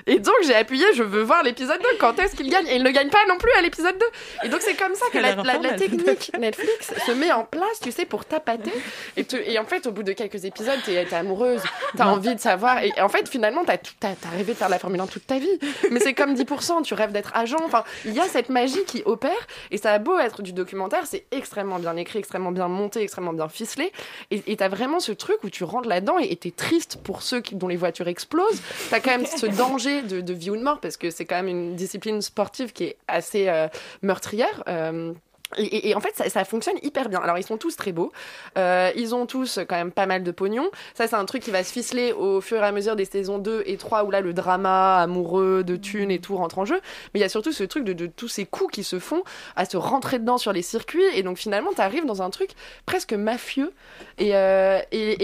Et donc, j'ai appuyé, je veux voir l'épisode 2. Quand est-ce qu'il gagne? Et il ne gagne pas non plus à l'épisode 2. Et donc, c'est comme ça que la, technique Netflix se met en place, tu sais, pour tapater. Et, te- et en fait, au bout de quelques épisodes, t'es es amoureuse, t'as envie de savoir. Et en fait, finalement, t'as t'as rêvé de faire la Formule 1 toute ta vie. Mais c'est comme 10%, tu d'être agent. Enfin, il y a cette magie qui opère. Et ça a beau être du documentaire, c'est extrêmement bien écrit, extrêmement bien monté, extrêmement bien ficelé. Et t'as vraiment ce truc où tu rentres là-dedans et t'es triste pour ceux dont les voitures explosent. T'as quand même ce danger de, de vie ou de mort parce que c'est quand même une discipline sportive qui est assez euh, meurtrière. euh, et, en fait, ça, fonctionne hyper bien. Alors, ils sont tous très beaux. Euh, ils ont tous quand même pas mal de pognon. Ça, c'est un truc qui va se ficeler au fur et à mesure des saisons 2 et 3, où là, le drama amoureux, de thunes et tout rentre en jeu. Mais il y a surtout ce truc de, tous ces coups qui se font à se rentrer dedans sur les circuits. Et donc, finalement, t'arrives dans un truc presque mafieux. Et, euh,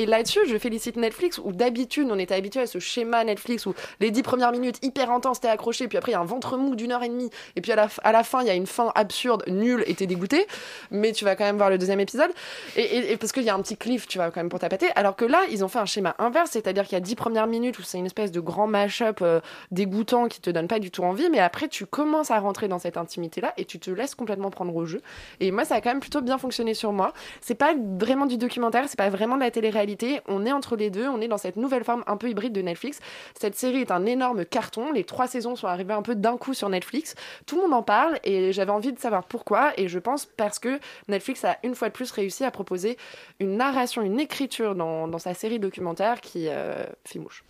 là-dessus, je félicite Netflix, où d'habitude, on était habitué à ce schéma Netflix où les 10 premières minutes hyper intenses, t'es accroché, puis après, il y a un ventre mou d'une heure et demie. Et puis à la, à la fin, il y a une fin absurde, nulle, et t'es dégoûté. Mais tu vas quand même voir le deuxième épisode. Et, et- et parce qu'il y a un petit cliff, tu vas quand même pour tapater. Alors que là, ils ont fait un schéma inverse, c'est-à-dire qu'il y a 10 premières minutes où c'est une espèce de grand mash-up euh, dégoûtant qui te donne pas du tout envie. Mais après, tu commences à rentrer dans cette intimité-là et tu te laisses complètement prendre au jeu. Et moi, ça a quand même plutôt bien fonctionné sur moi. C'est pas vraiment du documentaire, c'est pas vraiment de la télé-réalité. On est entre les deux, on est dans cette nouvelle forme un peu hybride de Netflix. Cette série est un énorme carton. Les trois saisons sont arrivées un peu d'un coup sur Netflix. Tout le monde en parle et j'avais envie de savoir pourquoi. Et je parce que Netflix a une fois de plus réussi à proposer une narration, une écriture dans, sa série documentaire qui euh, fait mouche.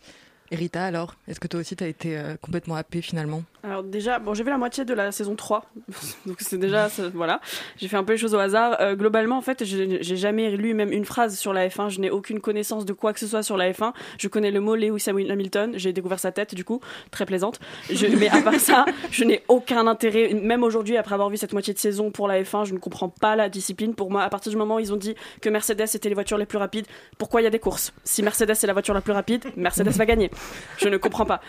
Et Rita, alors, est-ce que toi aussi t'as été euh, complètement happée finalement?
Alors déjà, bon, j'ai vu la moitié de la saison 3, donc c'est déjà, voilà, j'ai fait un peu les choses au hasard. Euh, globalement, en fait, j'ai jamais lu même une phrase sur la F1, je n'ai aucune connaissance de quoi que ce soit sur la F1. Je connais le mot Lewis Hamilton, j'ai découvert sa tête, du coup, très plaisante. Je, mais à part ça, je n'ai aucun intérêt, même aujourd'hui, après avoir vu cette moitié de saison pour la F1, je ne comprends pas la discipline. Pour moi, à partir du moment où ils ont dit que Mercedes était les voitures les plus rapides, pourquoi il y a des courses? Si Mercedes est la voiture la plus rapide, Mercedes va gagner. Je ne comprends pas.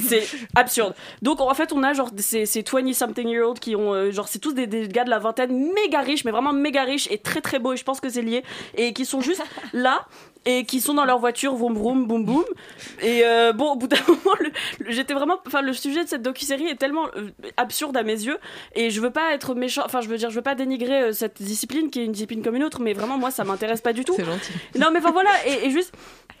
C'est absurde. Donc en fait, on a genre ces, ces 20 something year old qui ont euh, genre c'est tous des, des gars de la vingtaine méga riches, mais vraiment méga riches et très très beaux et je pense que c'est lié et qui sont juste là et qui sont dans leur voiture vroom vroom boum boum. Et euh, bon au bout d'un moment j'étais vraiment enfin le sujet de cette docu-série est tellement euh, absurde à mes yeux. Et je veux pas être méchant enfin je veux dire je veux pas dénigrer euh, cette discipline qui est une discipline comme une autre mais vraiment moi ça m'intéresse pas du tout.
C'est gentil.
non mais enfin voilà et, et juste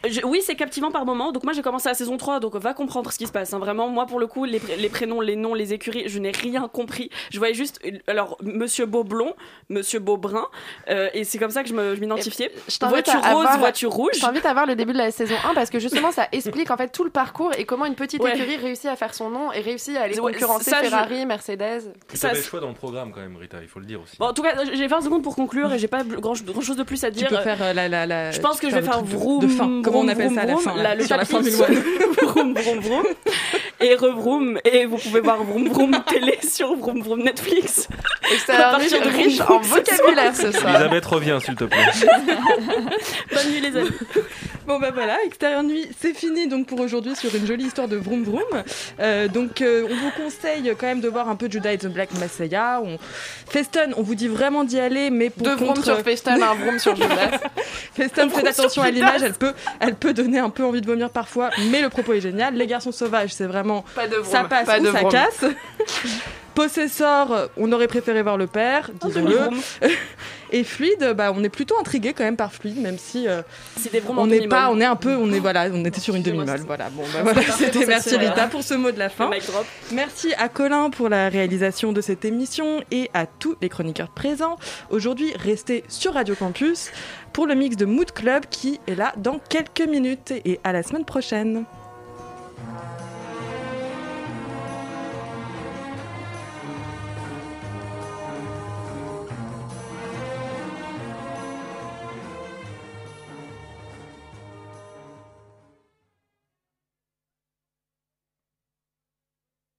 je- oui c'est captivant par moment. Donc moi j'ai commencé la saison 3 donc va comprendre ce qui se passe hein. vraiment moi pour le coup les, pré- les prénoms les noms les écuries je n'ai rien compris. Je voyais juste alors monsieur Beaublond monsieur Beaubrun euh, et c'est comme ça que je me- je m'identifiais. Voiture
à
rose
avoir-
voiture rouge
Je t'invite à voir le début de la saison 1 parce que justement ça explique en fait tout le parcours et comment une petite
Ouais.
écurie réussit à faire son nom et réussit à aller
Ouais,
concurrencer
ça, je-
Ferrari, Mercedes.
Ça,
le choix dans le programme quand même, Rita, il faut le dire aussi.
Bon, en tout cas, j'ai 20 secondes pour conclure et j'ai pas grand, grand chose de plus à
Tu
dire.
peux faire euh, la, la, la-
Je pense que je vais faire
de-
vroom,
de fin. Comment on
vroom,
appelle ça à la fin
la-
là,
le
sur la. Formule 1
vroom, vroom, vroom. Et revroom. Et vous pouvez voir vroom, vroom télé sur vroom, vroom Netflix. À partir de
riche
vroom,
en vocabulaire
soir.
ce soir.
Elisabeth, reviens s'il te plaît.
Bonne nuit, les amis.
Bon bah voilà, Extérieur Nuit, c'est fini donc pour aujourd'hui sur une jolie histoire de vroom vroom. Euh, donc euh, on vous conseille quand même de voir un peu Judas et the Black Messiah. On... Feston, on vous dit vraiment d'y aller, mais pour
Deux vroom
contre...
sur Feston, un vroom sur Judas.
Feston, faites attention à l'image, elle peut, elle peut donner un peu envie de vomir parfois, mais le propos est génial. Les garçons sauvages, c'est vraiment
Pas de vroom.
ça passe
pas
ou
de
ça
vroom.
casse. Possessor, euh, on aurait préféré voir le père, disons-le.
demi-vroom.
Et Fluide, bah, on est plutôt intrigué quand même par Fluide, même si euh, on n'est
demi-molle.
pas, on est un peu, on est voilà, on était sur une demi-molle. Voilà, bon, bah, voilà, c'était merci Rita pour ce mot de la fin. Merci à Colin pour la réalisation de cette émission et à tous les chroniqueurs présents. Aujourd'hui, restez sur Radio Campus pour le mix de Mood Club qui est là dans quelques minutes et à la semaine prochaine.